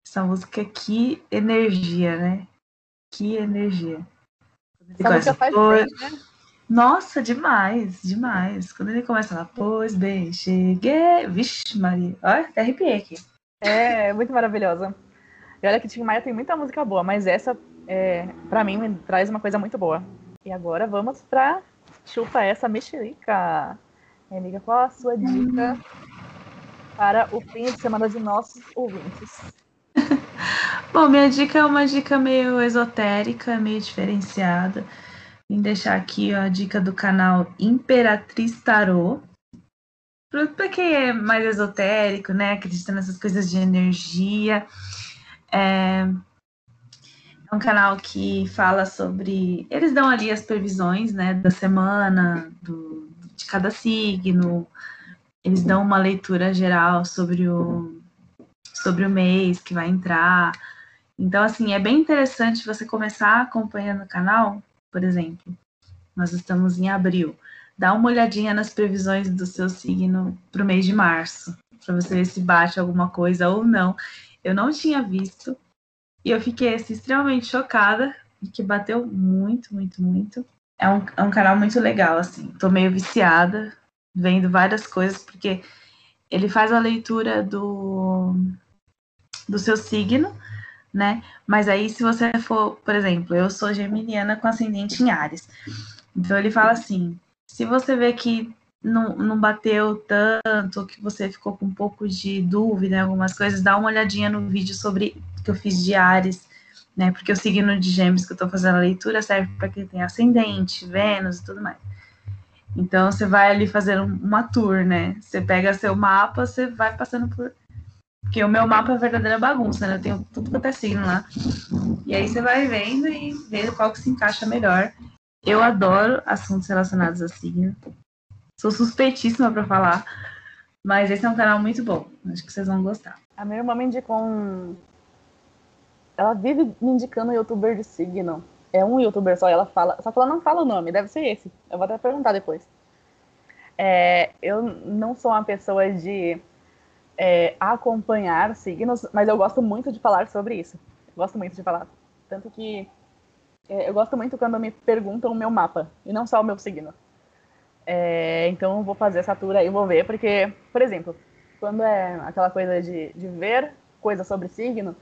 B: essa música, que energia, né? Que energia.
A: Essa música faz bem, né?
B: Nossa, demais, demais. Quando ele começa lá, pois bem, cheguei. Vixe, Maria. Olha, até arrepiei aqui.
A: É, muito maravilhosa. E olha que Tim Maia tem muita música boa, mas essa é, para mim traz uma coisa muito boa. E agora vamos para chupa essa mexerica. amiga, qual a sua dica para o fim de semana de nossos ouvintes? [laughs]
B: Bom, minha dica é uma dica meio esotérica, meio diferenciada. Vim deixar aqui ó, a dica do canal Imperatriz Tarô. Para quem é mais esotérico, né? Acredita nessas coisas de energia. É, é um canal que fala sobre. Eles dão ali as previsões né, da semana, do, de cada signo. Eles dão uma leitura geral sobre o, sobre o mês que vai entrar. Então, assim, é bem interessante você começar acompanhando o canal, por exemplo. Nós estamos em abril. Dá uma olhadinha nas previsões do seu signo para o mês de março, para você ver se bate alguma coisa ou não. Eu não tinha visto e eu fiquei assim, extremamente chocada que bateu muito, muito, muito. É um, é um canal muito legal, assim. Tô meio viciada, vendo várias coisas, porque ele faz a leitura do, do seu signo, né? Mas aí, se você for, por exemplo, eu sou geminiana com ascendente em Ares. Então, ele fala assim: se você vê que não, não bateu tanto, que você ficou com um pouco de dúvida em algumas coisas, dá uma olhadinha no vídeo sobre que eu fiz de Ares né? Porque o signo de Gêmeos que eu estou fazendo a leitura serve para quem tem ascendente, Vênus e tudo mais. Então você vai ali fazer uma tour, né? Você pega seu mapa, você vai passando por. Porque o meu mapa é verdadeira bagunça, né? Eu tenho tudo quanto é signo lá. E aí você vai vendo e vendo qual que se encaixa melhor. Eu adoro assuntos relacionados a signo. Sou suspeitíssima para falar. Mas esse é um canal muito bom. Acho que vocês vão gostar.
A: A minha irmã me indicou um, ela vive me indicando youtuber de signo. É um youtuber só, ela fala. Só que ela não fala o nome, deve ser esse. Eu vou até perguntar depois. É, eu não sou uma pessoa de é, acompanhar signos, mas eu gosto muito de falar sobre isso. gosto muito de falar. Tanto que é, eu gosto muito quando me perguntam o meu mapa, e não só o meu signo. É, então eu vou fazer essa tour aí, vou ver, porque, por exemplo, quando é aquela coisa de, de ver coisa sobre signo,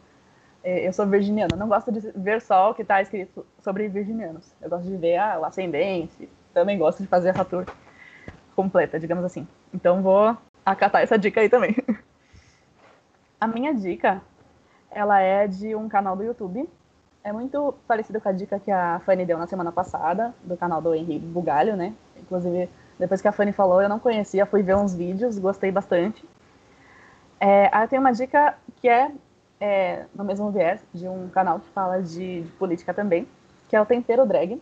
A: eu sou virginiana, não gosto de ver só o que está escrito sobre virginianos. Eu gosto de ver ah, o ascendente, também gosto de fazer a tour completa, digamos assim. Então vou acatar essa dica aí também. [laughs] a minha dica, ela é de um canal do YouTube. É muito parecido com a dica que a Fanny deu na semana passada, do canal do Henrique Bugalho, né? Inclusive, depois que a Fanny falou, eu não conhecia, fui ver uns vídeos, gostei bastante. É, aí tenho uma dica que é é, no mesmo viés de um canal que fala de, de, política também, que é o Tempero Drag,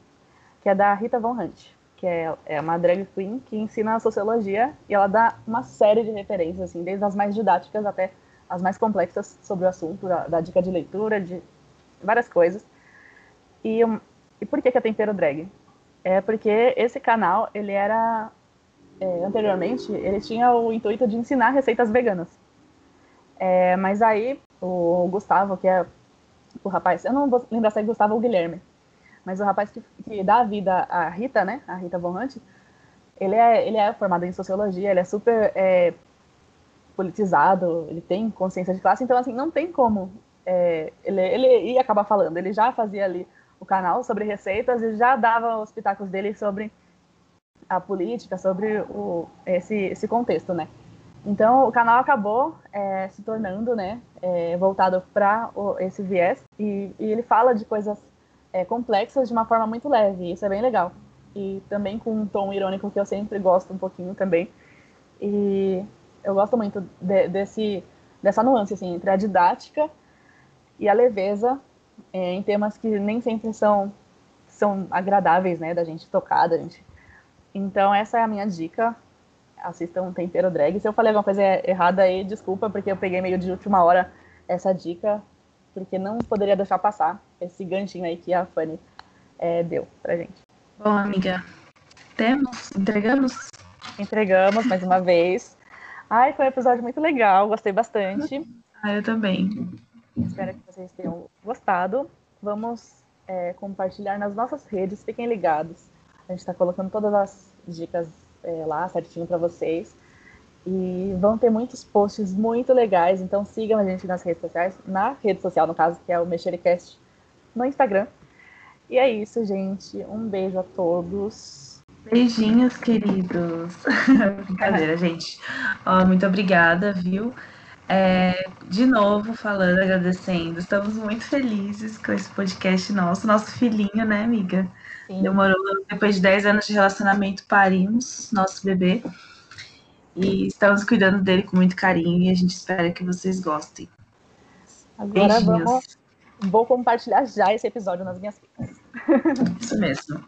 A: que é da Rita Von Hunt, que é, é uma drag queen que ensina sociologia e ela dá uma série de referências, assim, desde as mais didáticas até as mais complexas sobre o assunto, da, da dica de leitura, de várias coisas. E, e por que, que é Tempero Drag? É porque esse canal, ele era, é, anteriormente, ele tinha o intuito de ensinar receitas veganas. É, mas aí, o Gustavo, que é o rapaz, eu não vou lembrar se é Gustavo ou Guilherme, mas o rapaz que, que dá a vida à Rita, né, a Rita Von ele é, ele é formado em sociologia, ele é super é, politizado, ele tem consciência de classe, então, assim, não tem como é, ele, ele ia acabar falando, ele já fazia ali o canal sobre receitas e já dava os pitacos dele sobre a política, sobre o, esse, esse contexto, né. Então, o canal acabou é, se tornando, né, é, voltado para esse viés, e, e, ele fala de coisas é, complexas de uma forma muito leve, isso é bem legal. E também com um tom irônico que eu sempre gosto um pouquinho também. E eu gosto muito de, desse, dessa nuance, assim, entre a didática e a leveza é, em temas que nem sempre são, são agradáveis, né, da gente tocar, da gente... Então, essa é a minha dica assistam Tempero Drag. Se eu falei alguma coisa errada aí, desculpa, porque eu peguei meio de última hora essa dica, porque não poderia deixar passar esse ganchinho aí que a Fanny é, deu pra gente.
B: Bom, amiga, temos? Entregamos?
A: Entregamos mais uma vez. Ai, foi um episódio muito legal, gostei bastante.
B: Ah, eu também.
A: Espero que vocês tenham gostado. Vamos é, compartilhar nas nossas redes, fiquem ligados. A gente está colocando todas as dicas é, lá certinho para vocês. E vão ter muitos posts muito legais, então sigam a gente nas redes sociais, na rede social, no caso, que é o Mexericast no Instagram. E é isso, gente. Um beijo a todos.
B: Beijinhos, queridos. [laughs] Brincadeira, gente. Ó, muito obrigada, viu? É, de novo, falando, agradecendo. Estamos muito felizes com esse podcast nosso, nosso filhinho, né, amiga? Sim. Demorou, depois de 10 anos de relacionamento, parimos nosso bebê. E estamos cuidando dele com muito carinho e a gente espera que vocês gostem.
A: Agora Beijinhos. vamos. Vou compartilhar já esse episódio nas minhas
B: Isso mesmo.